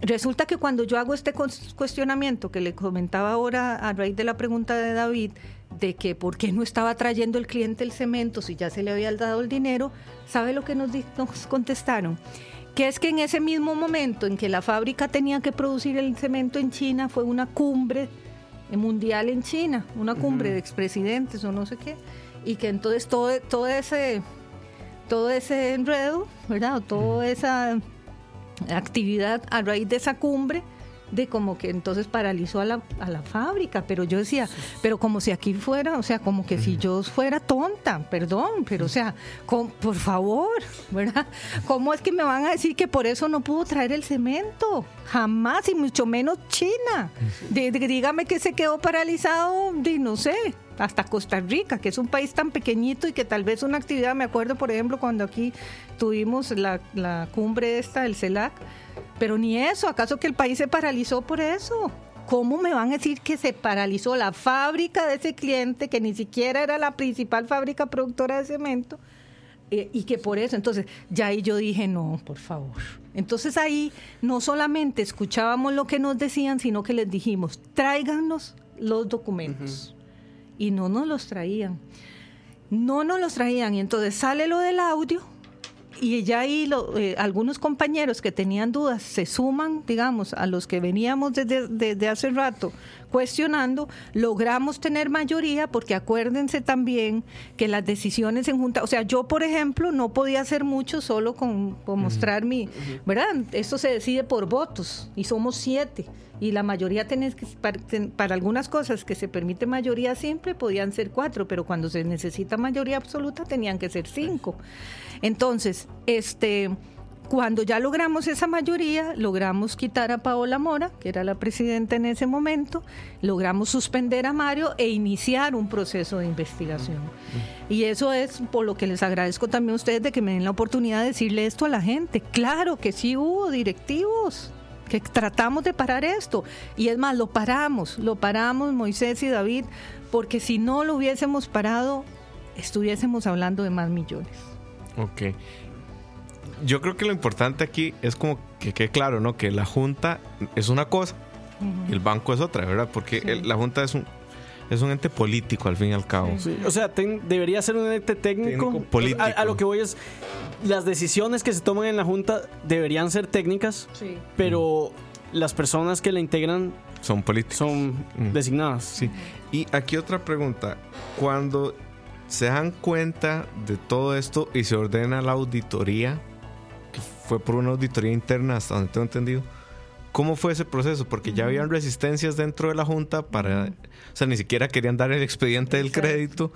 Resulta que cuando yo hago este cuestionamiento que le comentaba ahora a raíz de la pregunta de David, de que por qué no estaba trayendo el cliente el cemento si ya se le había dado el dinero, ¿sabe lo que nos, nos contestaron? Que es que en ese mismo momento en que la fábrica tenía que producir el cemento en China, fue una cumbre mundial en China, una cumbre de expresidentes o no sé qué, y que entonces todo, todo ese todo ese enredo, ¿verdad? toda esa actividad a raíz de esa cumbre de como que entonces paralizó a la, a la fábrica, pero yo decía, pero como si aquí fuera, o sea, como que si yo fuera tonta, perdón, pero o sea, por favor, <laughs> ¿verdad? ¿Cómo es que me van a decir que por eso no pudo traer el cemento? Jamás, y mucho menos China. dígame que se quedó paralizado, de, no sé, hasta Costa Rica, que es un país tan pequeñito y que tal vez una actividad, me acuerdo por ejemplo cuando aquí tuvimos la, la cumbre esta, el CELAC, pero ni eso, ¿acaso que el país se paralizó por eso? ¿Cómo me van a decir que se paralizó la fábrica de ese cliente, que ni siquiera era la principal fábrica productora de cemento? Eh, y que por eso, entonces, ya ahí yo dije, no, por favor. Entonces ahí no solamente escuchábamos lo que nos decían, sino que les dijimos, tráiganos los documentos y no nos los traían. No nos los traían y entonces sale lo del audio y ya ahí eh, algunos compañeros que tenían dudas se suman, digamos, a los que veníamos desde, desde, hace rato cuestionando, logramos tener mayoría porque acuérdense también que las decisiones en junta, o sea, yo por ejemplo no podía hacer mucho solo con, mostrar mi, ¿verdad? Esto se decide por votos y somos siete y la mayoría tenés que, para, algunas cosas que se permite mayoría simple podían ser cuatro, pero cuando se necesita mayoría absoluta tenían que ser cinco. Entonces, este, cuando ya logramos esa mayoría, logramos quitar a Paola Mora, que era la presidenta en ese momento, logramos suspender a Mario e iniciar un proceso de investigación. Y eso es por lo que les agradezco también a ustedes de que me den la oportunidad de decirle esto a la gente. Claro que sí hubo directivos, que tratamos de parar esto. Y es más, lo paramos, lo paramos Moisés y David, porque si no lo hubiésemos parado, estuviésemos hablando de más millones. Ok. Yo creo que lo importante aquí es como que quede claro, ¿no? Que la Junta es una cosa, el banco es otra, ¿verdad? Porque la Junta es un, es un ente político al fin y al cabo. O sea, debería ser un ente técnico. político. A, lo que voy es, las decisiones que se toman en la Junta deberían ser técnicas, pero las personas que la integran son políticos. Son designadas. Sí. Y aquí otra pregunta. Cuando se dan cuenta de todo esto y se ordena la auditoría, que fue por una auditoría interna, hasta donde tengo entendido, ¿Cómo fue ese proceso? Porque ya habían resistencias dentro de la Junta para... O sea, ni siquiera querían dar el expediente del crédito,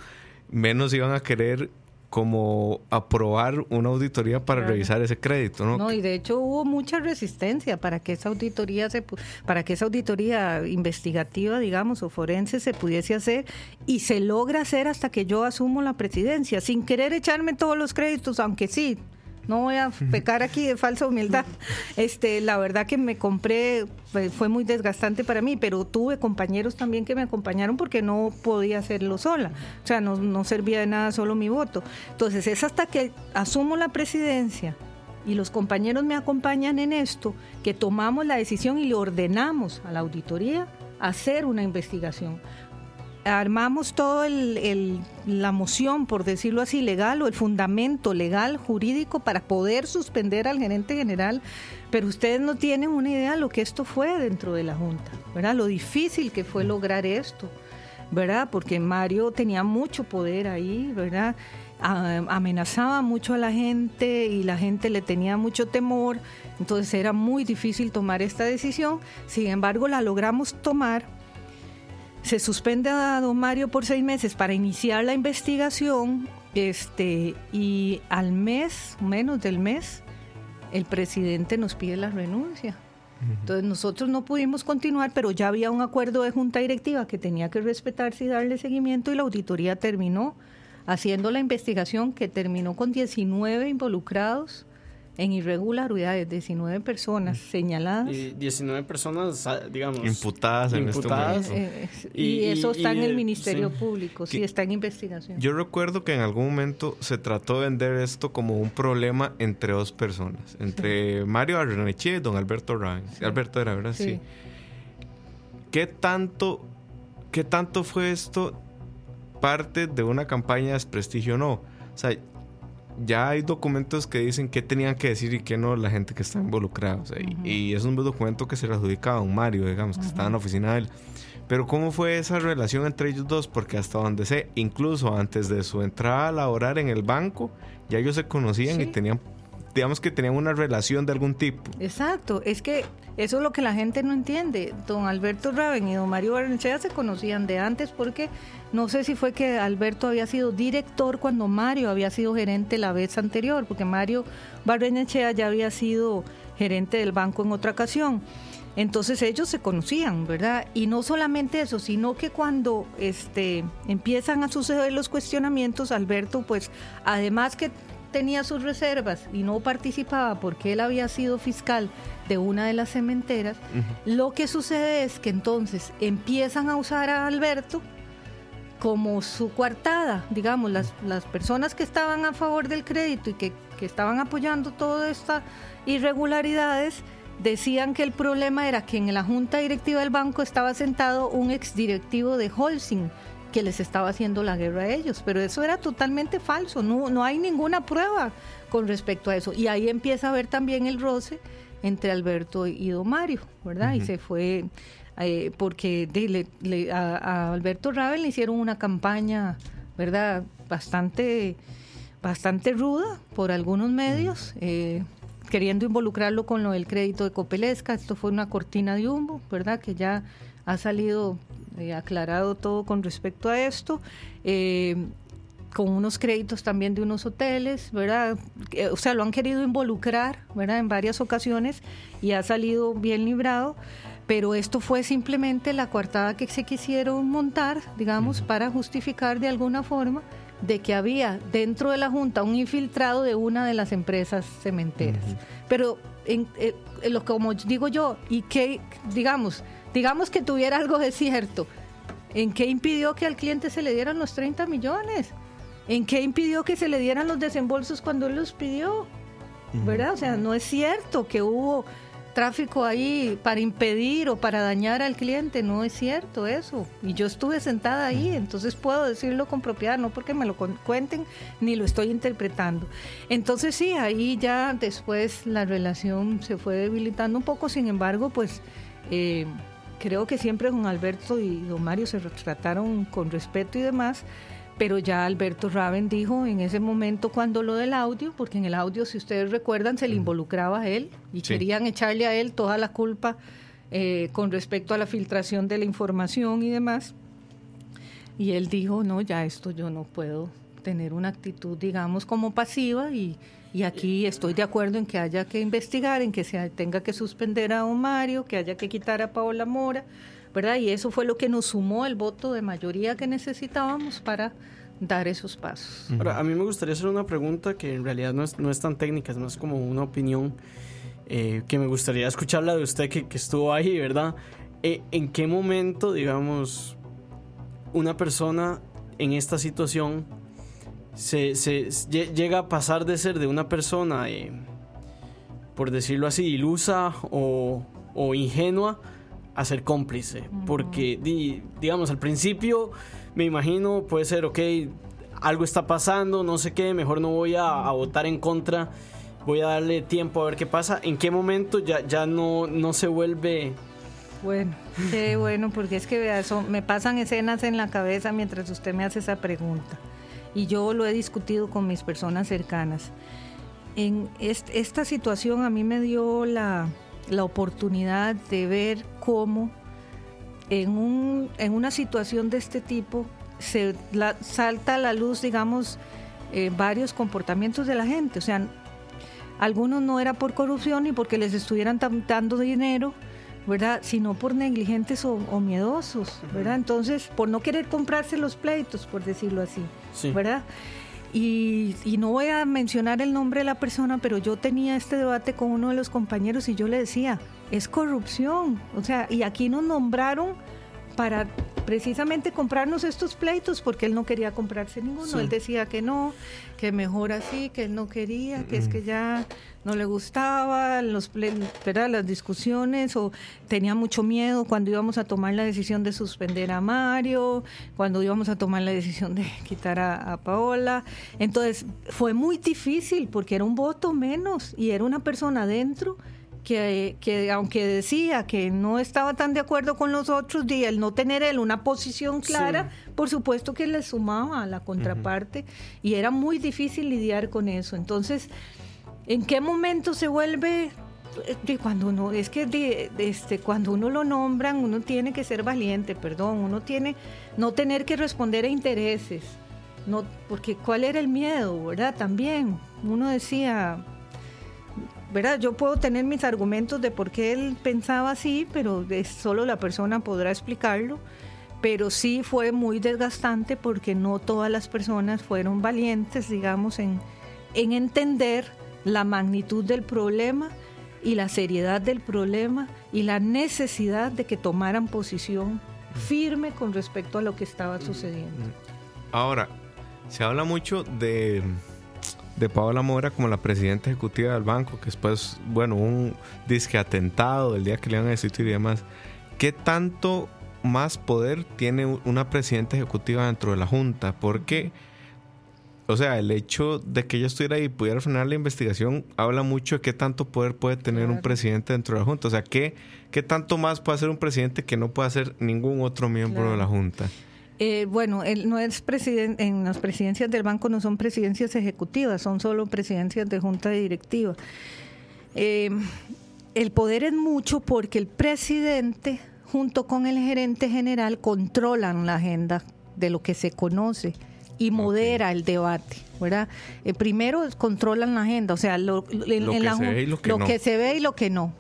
menos iban a querer como aprobar una auditoría para revisar ese crédito, ¿no? No, y de hecho hubo mucha resistencia para que esa auditoría se para que esa auditoría investigativa, digamos, o forense se pudiese hacer y se logra hacer hasta que yo asumo la presidencia, sin querer echarme todos los créditos, aunque sí, no voy a pecar aquí de falsa humildad. Este, la verdad que me compré, pues, fue muy desgastante para mí, pero tuve compañeros también que me acompañaron porque no podía hacerlo sola. O sea, no, no servía de nada solo mi voto. Entonces, es hasta que asumo la presidencia y los compañeros me acompañan en esto, que tomamos la decisión y le ordenamos a la auditoría hacer una investigación armamos todo el, la moción, por decirlo así, legal o el fundamento legal, jurídico, para poder suspender al gerente general, pero ustedes no tienen una idea de lo que esto fue dentro de la Junta, ¿verdad? Lo difícil que fue lograr esto, ¿verdad? Porque Mario tenía mucho poder ahí, ¿verdad? amenazaba mucho a la gente y la gente le tenía mucho temor, entonces era muy difícil tomar esta decisión, sin embargo la logramos tomar se suspende a don Mario por seis meses para iniciar la investigación este, y al mes, menos del mes, el presidente nos pide la renuncia. Entonces nosotros no pudimos continuar, pero ya había un acuerdo de junta directiva que tenía que respetarse y darle seguimiento y la auditoría terminó haciendo la investigación que terminó con 19 involucrados en irregularidades, 19 personas señaladas. Y 19 personas, ah, digamos, imputadas en este momento. Eh, eh, y, eso está en el Ministerio Público, sí, está en investigación. Yo recuerdo que en algún momento se trató de vender esto como un problema entre dos personas, entre Mario Arreneche y don Alberto Ramos. Alberto era, ¿verdad? Sí. ¿Qué tanto, ¿Qué tanto fue esto parte de una campaña de desprestigio o no? O sea, ya hay documentos que dicen qué tenían que decir y qué no la gente que está involucrada. y, es un documento que se le adjudicaba a un Mario, digamos, que estaba en la oficina de él. Pero ¿cómo fue esa relación entre ellos dos? Porque hasta donde sé, incluso antes de su entrada a laborar en el banco, ya ellos se conocían y tenían digamos que tenían una relación de algún tipo. Exacto, es que eso es lo que la gente no entiende. Don Alberto Raven y don Mario Barnechea se conocían de antes porque no sé si fue que Alberto había sido director cuando Mario había sido gerente la vez anterior, porque Mario Barrenechea ya había sido gerente del banco en otra ocasión. Entonces ellos se conocían, ¿verdad? Y no solamente eso, sino que cuando este, empiezan a suceder los cuestionamientos, Alberto, pues además que tenía sus reservas y no participaba porque él había sido fiscal de una de las cementeras, lo que sucede es que entonces empiezan a usar a Alberto como su coartada, digamos, las, las personas que estaban a favor del crédito y que, que estaban apoyando todas estas irregularidades, decían que el problema era que en la junta directiva del banco estaba sentado un exdirectivo de Holcim, que les estaba haciendo la guerra a ellos, pero eso era totalmente falso, no, no hay ninguna prueba con respecto a eso. Y ahí empieza a haber también el roce entre Alberto y Don Mario, ¿verdad? Y se fue, eh, porque a, Alberto Ravel le hicieron una campaña, ¿verdad? Bastante, bastante ruda por algunos medios. Eh, queriendo involucrarlo con lo del crédito de Copelesca, esto fue una cortina de humo, ¿verdad? Que ya ha salido eh, aclarado todo con respecto a esto. Eh, con unos créditos también de unos hoteles, ¿verdad? O sea, lo han querido involucrar, ¿verdad? En varias ocasiones y ha salido bien librado, pero esto fue simplemente la coartada que se quisieron montar, digamos, para justificar de alguna forma de que había dentro de la Junta un infiltrado de una de las empresas cementeras. Pero, en, eh, lo como digo yo, y que, digamos, digamos que tuviera algo de cierto, ¿en qué impidió que al cliente se le dieran los 30 millones? ¿En qué impidió que se le dieran los desembolsos cuando él los pidió? ¿Verdad? O sea, no es cierto que hubo tráfico ahí para impedir o para dañar al cliente, no es cierto eso. Y yo estuve sentada ahí, entonces puedo decirlo con propiedad, no porque me lo cuenten ni lo estoy interpretando. Entonces sí, ahí ya después la relación se fue debilitando un poco, sin embargo, pues... Eh, creo que siempre don Alberto y don Mario se trataron con respeto y demás, pero ya Alberto Raven dijo en ese momento cuando lo del audio, porque en el audio, si ustedes recuerdan, se le involucraba a él y querían echarle a él toda la culpa eh, con respecto a la filtración de la información y demás. Y él dijo, no, ya esto yo no puedo tener una actitud, digamos, como pasiva y, y aquí estoy de acuerdo en que haya que investigar, en que se tenga que suspender a don Mario, que haya que quitar a Paola Mora, ¿verdad? Y eso fue lo que nos sumó el voto de mayoría que necesitábamos para dar esos pasos. Ahora, a mí me gustaría hacer una pregunta que en realidad no es, no es tan técnica, es más como una opinión eh, que me gustaría escucharla de usted que, que estuvo ahí, ¿verdad? Eh, ¿En qué momento, digamos, una persona en esta situación se, se, llega a pasar de ser de una persona, eh, por decirlo así, ilusa o, o ingenua a ser cómplice? Porque, digamos, al principio me imagino, puede ser, ok, algo está pasando, no sé qué, mejor no voy a, votar en contra, voy a darle tiempo a ver qué pasa. ¿En qué momento ya, ya no, no se vuelve... Bueno, qué bueno, porque es que vea, me pasan escenas en la cabeza mientras usted me hace esa pregunta. Y yo lo he discutido con mis personas cercanas. En esta situación a mí me dio la, la oportunidad de ver cómo en, un, en una situación de este tipo se salta a la luz, digamos, eh, varios comportamientos de la gente. O sea, algunos no era por corrupción ni porque les estuvieran dando dinero, ¿verdad? Sino por negligentes o, miedosos, ¿verdad? Entonces, por no querer comprarse los pleitos, por decirlo así, ¿verdad? Y, y, no voy a mencionar el nombre de la persona, pero yo tenía este debate con uno de los compañeros y yo le decía, es corrupción. O sea, y aquí nos nombraron para precisamente comprarnos estos pleitos porque él no quería comprarse ninguno. Él decía que no, que mejor así, que él no quería, que es que ya no le gustaba los las discusiones o tenía mucho miedo cuando íbamos a tomar la decisión de suspender a Mario, cuando íbamos a tomar la decisión de <laughs> quitar a, a Paola. Entonces fue muy difícil porque era un voto menos y era una persona adentro que, que, aunque decía que no estaba tan de acuerdo con los otros, y el no tener él una posición clara, por supuesto que le sumaba a la contraparte y era muy difícil lidiar con eso. Entonces, ¿en qué momento se vuelve de cuando uno es que de, este cuando uno lo nombran uno tiene que ser valiente perdón uno tiene no tener que responder a intereses no porque cuál era el miedo verdad también uno decía ¿verdad? Yo puedo tener mis argumentos de por qué él pensaba así, pero solo la persona podrá explicarlo. Pero sí fue muy desgastante porque no todas las personas fueron valientes, digamos, en, en entender la magnitud del problema y la seriedad del problema y la necesidad de que tomaran posición firme con respecto a lo que estaba sucediendo. Ahora, se habla mucho de de Paola Mora como la presidenta ejecutiva del banco, que después, bueno, un disque atentado el día que le iban a destituir y demás. ¿Qué tanto más poder tiene una presidenta ejecutiva dentro de la Junta? Porque, o sea, el hecho de que ella estuviera ahí y pudiera frenar la investigación habla mucho de qué tanto poder puede tener un presidente dentro de la Junta. O sea, ¿qué, ¿qué tanto más puede hacer un presidente que no puede hacer ningún otro miembro de la Junta? Eh, bueno, él no es presidente, en las presidencias del banco no son presidencias ejecutivas, son solo presidencias de junta directiva. Eh, el poder es mucho porque el presidente junto con el gerente general controlan la agenda de lo que se conoce y modera el debate, ¿verdad? Eh, primero controlan la agenda, o sea, lo, que, se ve y lo, que, se ve y lo que no.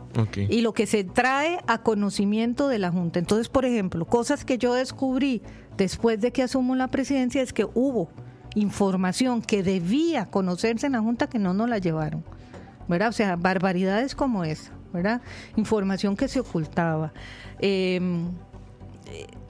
Y lo que se trae a conocimiento de la Junta. Entonces, por ejemplo, cosas que yo descubrí después de que asumo la presidencia es que hubo información que debía conocerse en la Junta que no nos la llevaron. ¿verdad? O sea, barbaridades como esa, ¿verdad? Información que se ocultaba. Em,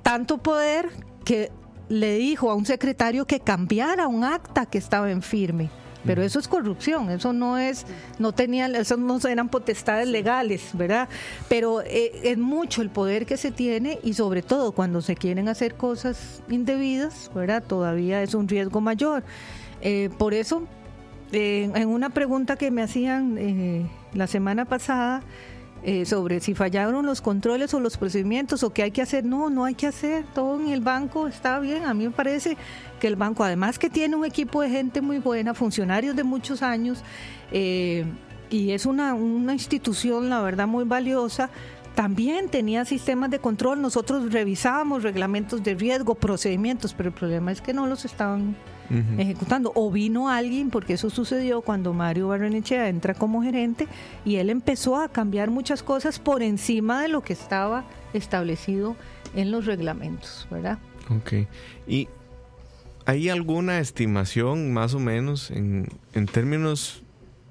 tanto poder que le dijo a un secretario que cambiara un acta que estaba en firme. Pero eso es corrupción, eso no es, no tenían, eso no eran potestades legales, ¿verdad? Pero eh, es mucho el poder que se tiene y sobre todo cuando se quieren hacer cosas indebidas, ¿verdad? Todavía es un riesgo mayor. Eh, por eso, eh, en una pregunta que me hacían la semana pasada, sobre si fallaron los controles o los procedimientos o qué hay que hacer. No, no hay que hacer. Todo en el banco está bien. A mí me parece que el banco, además que tiene un equipo de gente muy buena, funcionarios de muchos años, eh, y es una, una institución, la verdad, muy valiosa, también tenía sistemas de control. Nosotros revisábamos reglamentos de riesgo, procedimientos, pero el problema es que no los estaban ejecutando. O vino alguien, porque eso sucedió cuando Mario Barrenechea entra como gerente y él empezó a cambiar muchas cosas por encima de lo que estaba establecido en los reglamentos, ¿verdad? Ok. ¿Y hay alguna estimación más o menos en, en términos,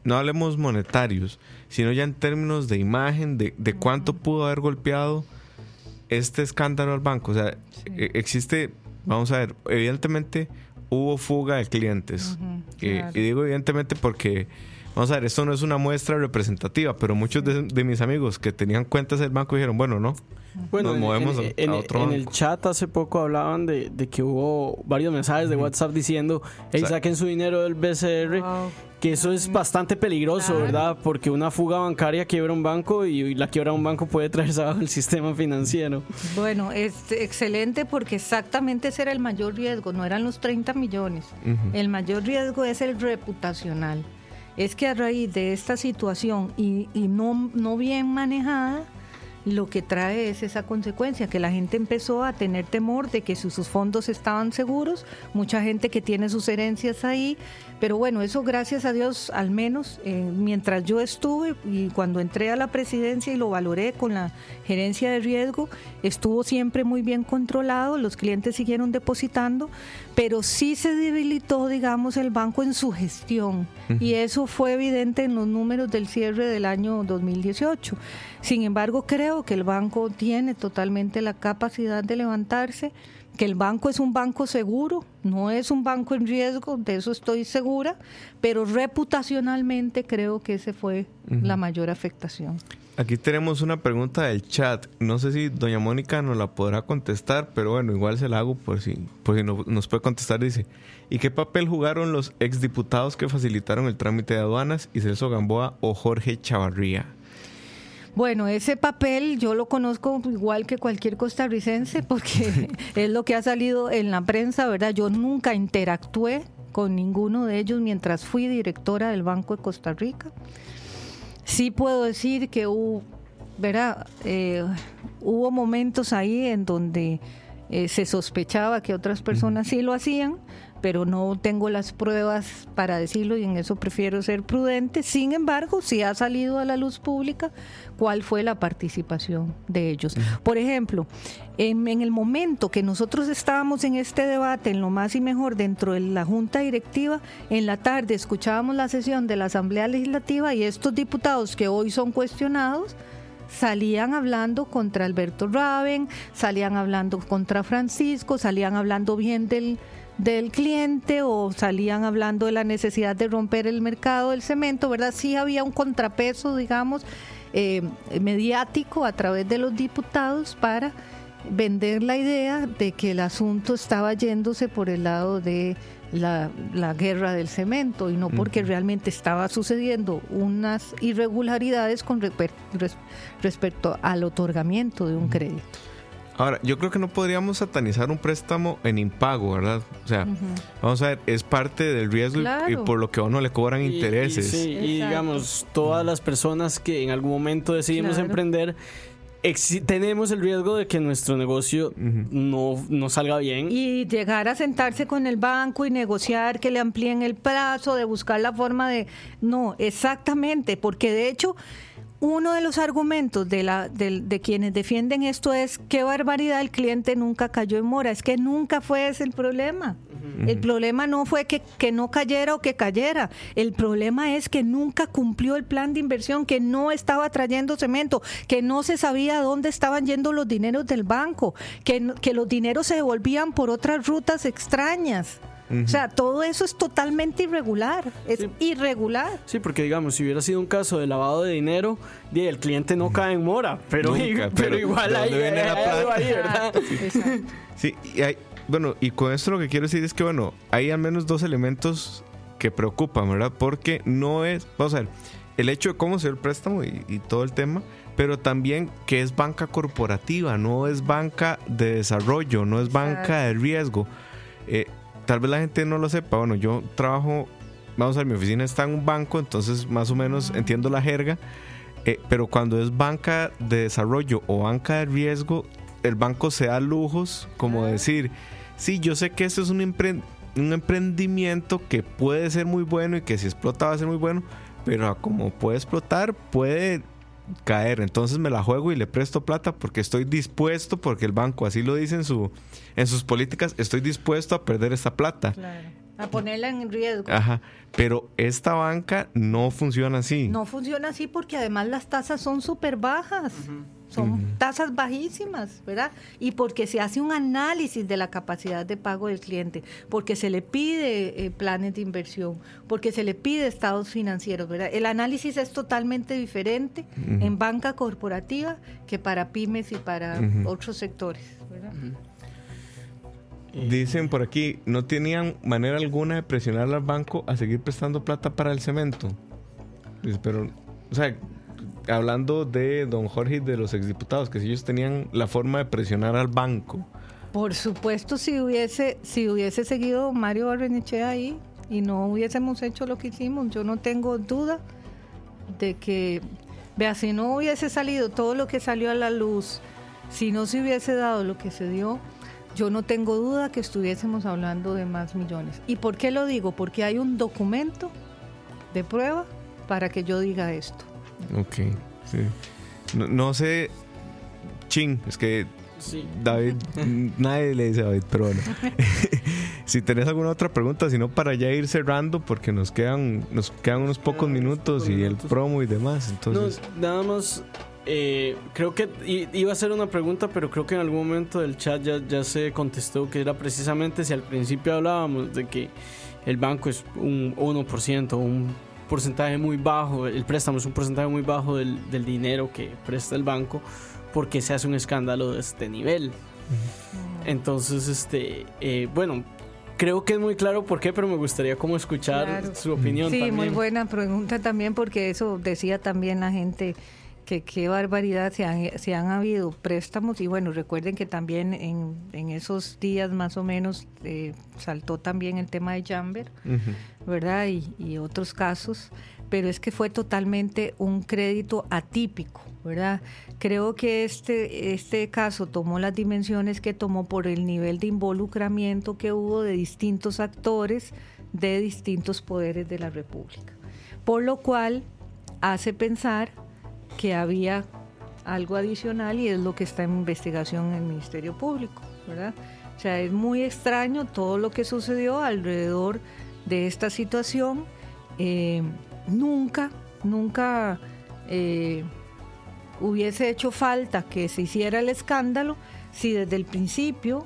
no hablemos monetarios, sino ya en términos de imagen, de, de cuánto pudo haber golpeado este escándalo al banco? O sea, e- existe, vamos a ver, evidentemente hubo fuga de clientes. Eh, claro. y digo evidentemente porque, vamos a ver, esto no es una muestra representativa, pero muchos de, de mis amigos que tenían cuentas del banco dijeron, bueno, no. Bueno, Nos en- movemos en, a- en- a otro en el chat hace poco hablaban de, de que hubo varios mensajes de WhatsApp diciendo, hey, saquen su dinero del BCR, Wow. que eso es bastante peligroso, Claro. ¿verdad? Porque una fuga bancaria quiebra un banco y, y la quiebra de un banco puede traerse abajo el sistema financiero. Bueno, es excelente porque exactamente ese era el mayor riesgo, no eran los 30 millones. El mayor riesgo es el reputacional. Es que a raíz de esta situación y, no, no bien manejada, lo que trae es esa consecuencia, que la gente empezó a tener temor de que sus, sus fondos estaban seguros, mucha gente que tiene sus herencias ahí, pero bueno, eso gracias a Dios, al menos eh, mientras yo estuve y cuando entré a la presidencia y lo valoré con la gerencia de riesgo, estuvo siempre muy bien controlado, los clientes siguieron depositando, pero sí se debilitó, digamos, el banco en su gestión y eso fue evidente en los números del cierre del año 2018. Sin embargo, creo que el banco tiene totalmente la capacidad de levantarse, que el banco es un banco seguro, no es un banco en riesgo, de eso estoy segura, pero reputacionalmente creo que ese fue la mayor afectación. Aquí tenemos una pregunta del chat. No sé si doña Mónica nos la podrá contestar, pero bueno, igual se la hago por si, por si no- nos puede contestar. Dice, ¿y qué papel jugaron los exdiputados que facilitaron el trámite de aduanas y Celso Gamboa o Jorge Chavarría? Bueno, ese papel yo lo conozco igual que cualquier costarricense porque <laughs> es lo que ha salido en la prensa, ¿verdad? Yo nunca interactué con ninguno de ellos mientras fui directora del Banco de Costa Rica. Sí puedo decir que hubo, ¿verdad? Eh, hubo momentos ahí en donde eh, se sospechaba que otras personas sí lo hacían, pero no tengo las pruebas para decirlo y en eso prefiero ser prudente. Sin embargo, sí ha salido a la luz pública cuál fue la participación de ellos. Por ejemplo, en, en el momento que nosotros estábamos en este debate, en lo más y mejor dentro de la Junta Directiva, en la tarde escuchábamos la sesión de la Asamblea Legislativa y estos diputados que hoy son cuestionados, salían hablando contra Alberto Raven, salían hablando contra Francisco, salían hablando bien del, del cliente o salían hablando de la necesidad de romper el mercado del cemento, ¿verdad? Sí había un contrapeso, digamos, eh, mediático a través de los diputados para vender la idea de que el asunto estaba yéndose por el lado de la, la guerra del cemento y no porque realmente estaba sucediendo unas irregularidades con respecto al otorgamiento de un crédito. Ahora, yo creo que no podríamos satanizar un préstamo en impago, ¿verdad? O sea, vamos a ver, es parte del riesgo y- por lo que a uno le cobran Y- y intereses. sí, y, digamos, todas las personas que en algún momento decidimos Claro. emprender, tenemos el riesgo de que nuestro negocio no, no salga bien. Y llegar a sentarse con el banco y negociar que le amplíen el plazo, de buscar la forma de... No, exactamente, porque de hecho uno de los argumentos de, la, de quienes defienden esto es qué barbaridad el cliente nunca cayó en mora. Es que nunca fue ese el problema. El problema no fue que, que no cayera o que cayera. El problema es que nunca cumplió el plan de inversión, que no estaba trayendo cemento, que no se sabía dónde estaban yendo los dineros del banco, que, que los dineros se devolvían por otras rutas extrañas. O sea, todo eso es totalmente irregular. Es Sí. irregular. Sí, porque digamos, si hubiera sido un caso de lavado de dinero, di, el cliente no cae en mora, pero, Nunca, pero, pero igual ¿de hay, dónde viene la plata? ahí, ¿verdad? Exacto. Sí, y hay, bueno, y con esto lo que quiero decir es que, bueno, hay al menos dos elementos que preocupan, ¿verdad? Porque no es, vamos a ver, el hecho de cómo se dio el préstamo y, y todo el tema, pero también que es banca corporativa, no es banca de desarrollo, no es banca de riesgo. Eh, tal vez la gente no lo sepa, bueno, yo trabajo, vamos a ver, mi oficina está en un banco, entonces más o menos entiendo la jerga, eh, pero cuando es banca de desarrollo o banca de riesgo, el banco se da lujos como decir, sí, yo sé que esto es un un emprendimiento que puede ser muy bueno y que si explota va a ser muy bueno, pero como puede explotar, puede caer. Entonces me la juego y le presto plata porque estoy dispuesto, porque el banco así lo dice en, su, en sus políticas, estoy dispuesto a perder esta plata. Claro. A ponerla en riesgo. Ajá. Pero esta banca no funciona así. No funciona así porque además las tasas son súper bajas. Son tasas bajísimas, ¿verdad? Y porque se hace un análisis de la capacidad de pago del cliente, porque se le pide eh, planes de inversión, porque se le pide estados financieros, ¿verdad? El análisis es totalmente diferente en banca corporativa que para pymes y para otros sectores, ¿verdad? Dicen por aquí, no tenían manera alguna de presionar al banco a seguir prestando plata para el cemento. Pero, o sea, hablando de don Jorge y de los exdiputados, que si ellos tenían la forma de presionar al banco. Por supuesto, si hubiese, si hubiese seguido Mario Barrenechea ahí y no hubiésemos hecho lo que hicimos, yo no tengo duda de que, vea, si no hubiese salido todo lo que salió a la luz, si no se hubiese dado lo que se dio, yo no tengo duda que estuviésemos hablando de más millones. ¿Y por qué lo digo? Porque hay un documento de prueba para que yo diga esto. Ok, sí. No, sé, ching, es que David, <laughs> nadie le dice a David, pero bueno. <laughs> <laughs> si tenés alguna otra pregunta, si no, para ya ir cerrando, porque nos quedan, nos quedan unos pocos minutos y el promo y demás. Entonces, nada más. Eh, creo que iba a ser una pregunta, pero creo que en algún momento del chat ya, ya se contestó que era precisamente si al principio hablábamos de que el banco es un 1%, un porcentaje muy bajo, el préstamo es un porcentaje muy bajo del, del dinero que presta el banco, porque se hace un escándalo de este nivel. Entonces, este, eh, bueno, creo que es muy claro por qué, pero me gustaría como escuchar su opinión. Sí, muy buena pregunta también, porque eso decía también la gente que qué barbaridad se han, se han habido préstamos y bueno, recuerden que también en, en esos días más o menos eh, saltó también el tema de Jamber, ¿verdad? Y, y, otros casos, pero es que fue totalmente un crédito atípico, ¿verdad? Creo que este, este caso tomó las dimensiones que tomó por el nivel de involucramiento que hubo de distintos actores de distintos poderes de la República, por lo cual hace pensar que había algo adicional y es lo que está en investigación en el Ministerio Público, ¿verdad? O sea, es muy extraño todo lo que sucedió alrededor de esta situación. Eh, nunca, nunca eh, hubiese hecho falta que se hiciera el escándalo si desde el principio,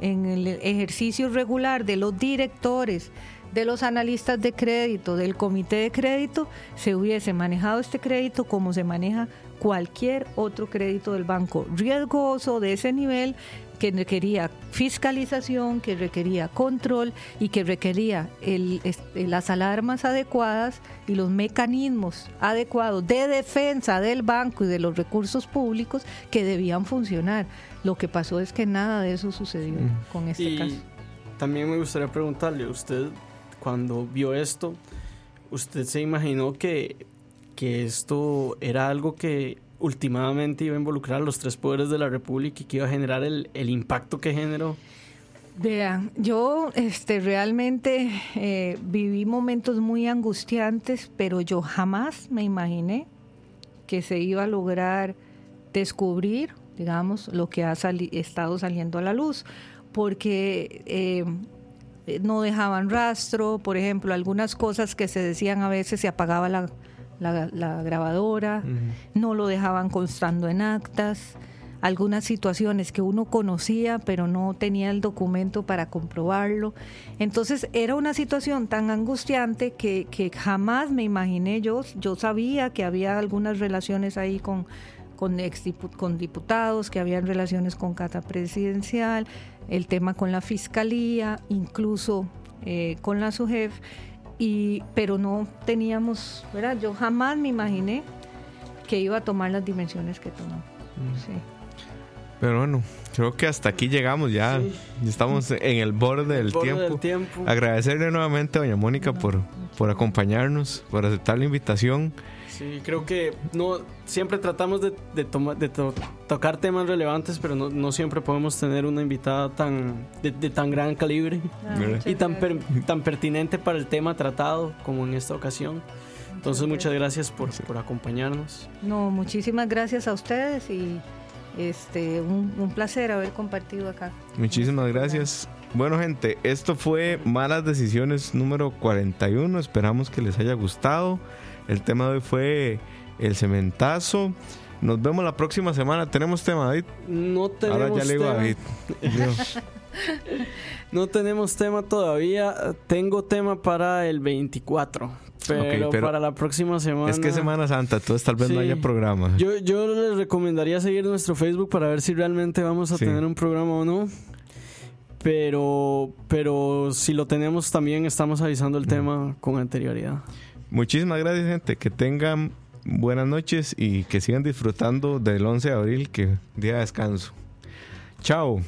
en el ejercicio regular de los directores, de los analistas de crédito, del comité de crédito, se hubiese manejado este crédito como se maneja cualquier otro crédito del banco riesgoso de ese nivel que requería fiscalización, que requería control y que requería las alarmas adecuadas y los mecanismos adecuados de defensa del banco y de los recursos públicos que debían funcionar. Lo que pasó es que nada de eso sucedió con este caso. También me gustaría preguntarle, ¿usted cuando vio esto, usted se imaginó que, que esto era algo que últimamente iba a involucrar a los tres poderes de la República y que iba a generar el, el impacto que generó? Vean, yo este, realmente eh, viví momentos muy angustiantes, pero yo jamás me imaginé que se iba a lograr descubrir, digamos, lo que ha estado saliendo a la luz, porque eh, no dejaban rastro, por ejemplo, algunas cosas que se decían a veces se apagaba la, la, grabadora, no lo dejaban constando en actas, algunas situaciones que uno conocía pero no tenía el documento para comprobarlo. Entonces era una situación tan angustiante que, que jamás me imaginé yo, yo sabía que había algunas relaciones ahí con, con, con diputados, que habían relaciones con Cata Presidencial, el tema con la fiscalía, incluso eh, con la SUGEF, y, pero no teníamos, ¿verdad? Yo jamás me imaginé que iba a tomar las dimensiones que tomó. Mm. Pero bueno, creo que hasta aquí llegamos ya. Sí. Estamos en el borde, del, Borde tiempo. del tiempo. Agradecerle nuevamente a doña Mónica por, por acompañarnos, por aceptar la invitación. Sí, creo que no siempre tratamos de, de, toma- de to- tocar temas relevantes, pero no, no siempre podemos tener una invitada tan de, de tan gran calibre Ah, y tan, per- tan pertinente para el tema tratado como en esta ocasión. Entonces, muchas gracias por, por acompañarnos. No, muchísimas gracias a ustedes y este un, un placer haber compartido acá. Muchísimas gracias. Bueno, gente, esto fue Malas Decisiones número 41. Esperamos que les haya gustado. El tema de hoy fue el cementazo. Nos vemos la próxima semana. ¿Tenemos tema, David? No tenemos Ahora ya le digo a tema- David. <laughs> No tenemos tema todavía. Tengo tema para el 24. Pero, para la próxima semana. Es que Semana Santa, entonces tal vez no haya programa. Yo, yo les recomendaría seguir nuestro Facebook para ver si realmente vamos a Sí. tener un programa o no. Pero, pero si lo tenemos también estamos avisando el tema con anterioridad. Muchísimas gracias, gente. Que tengan buenas noches y que sigan disfrutando del 11 de abril, que día de descanso. Chao.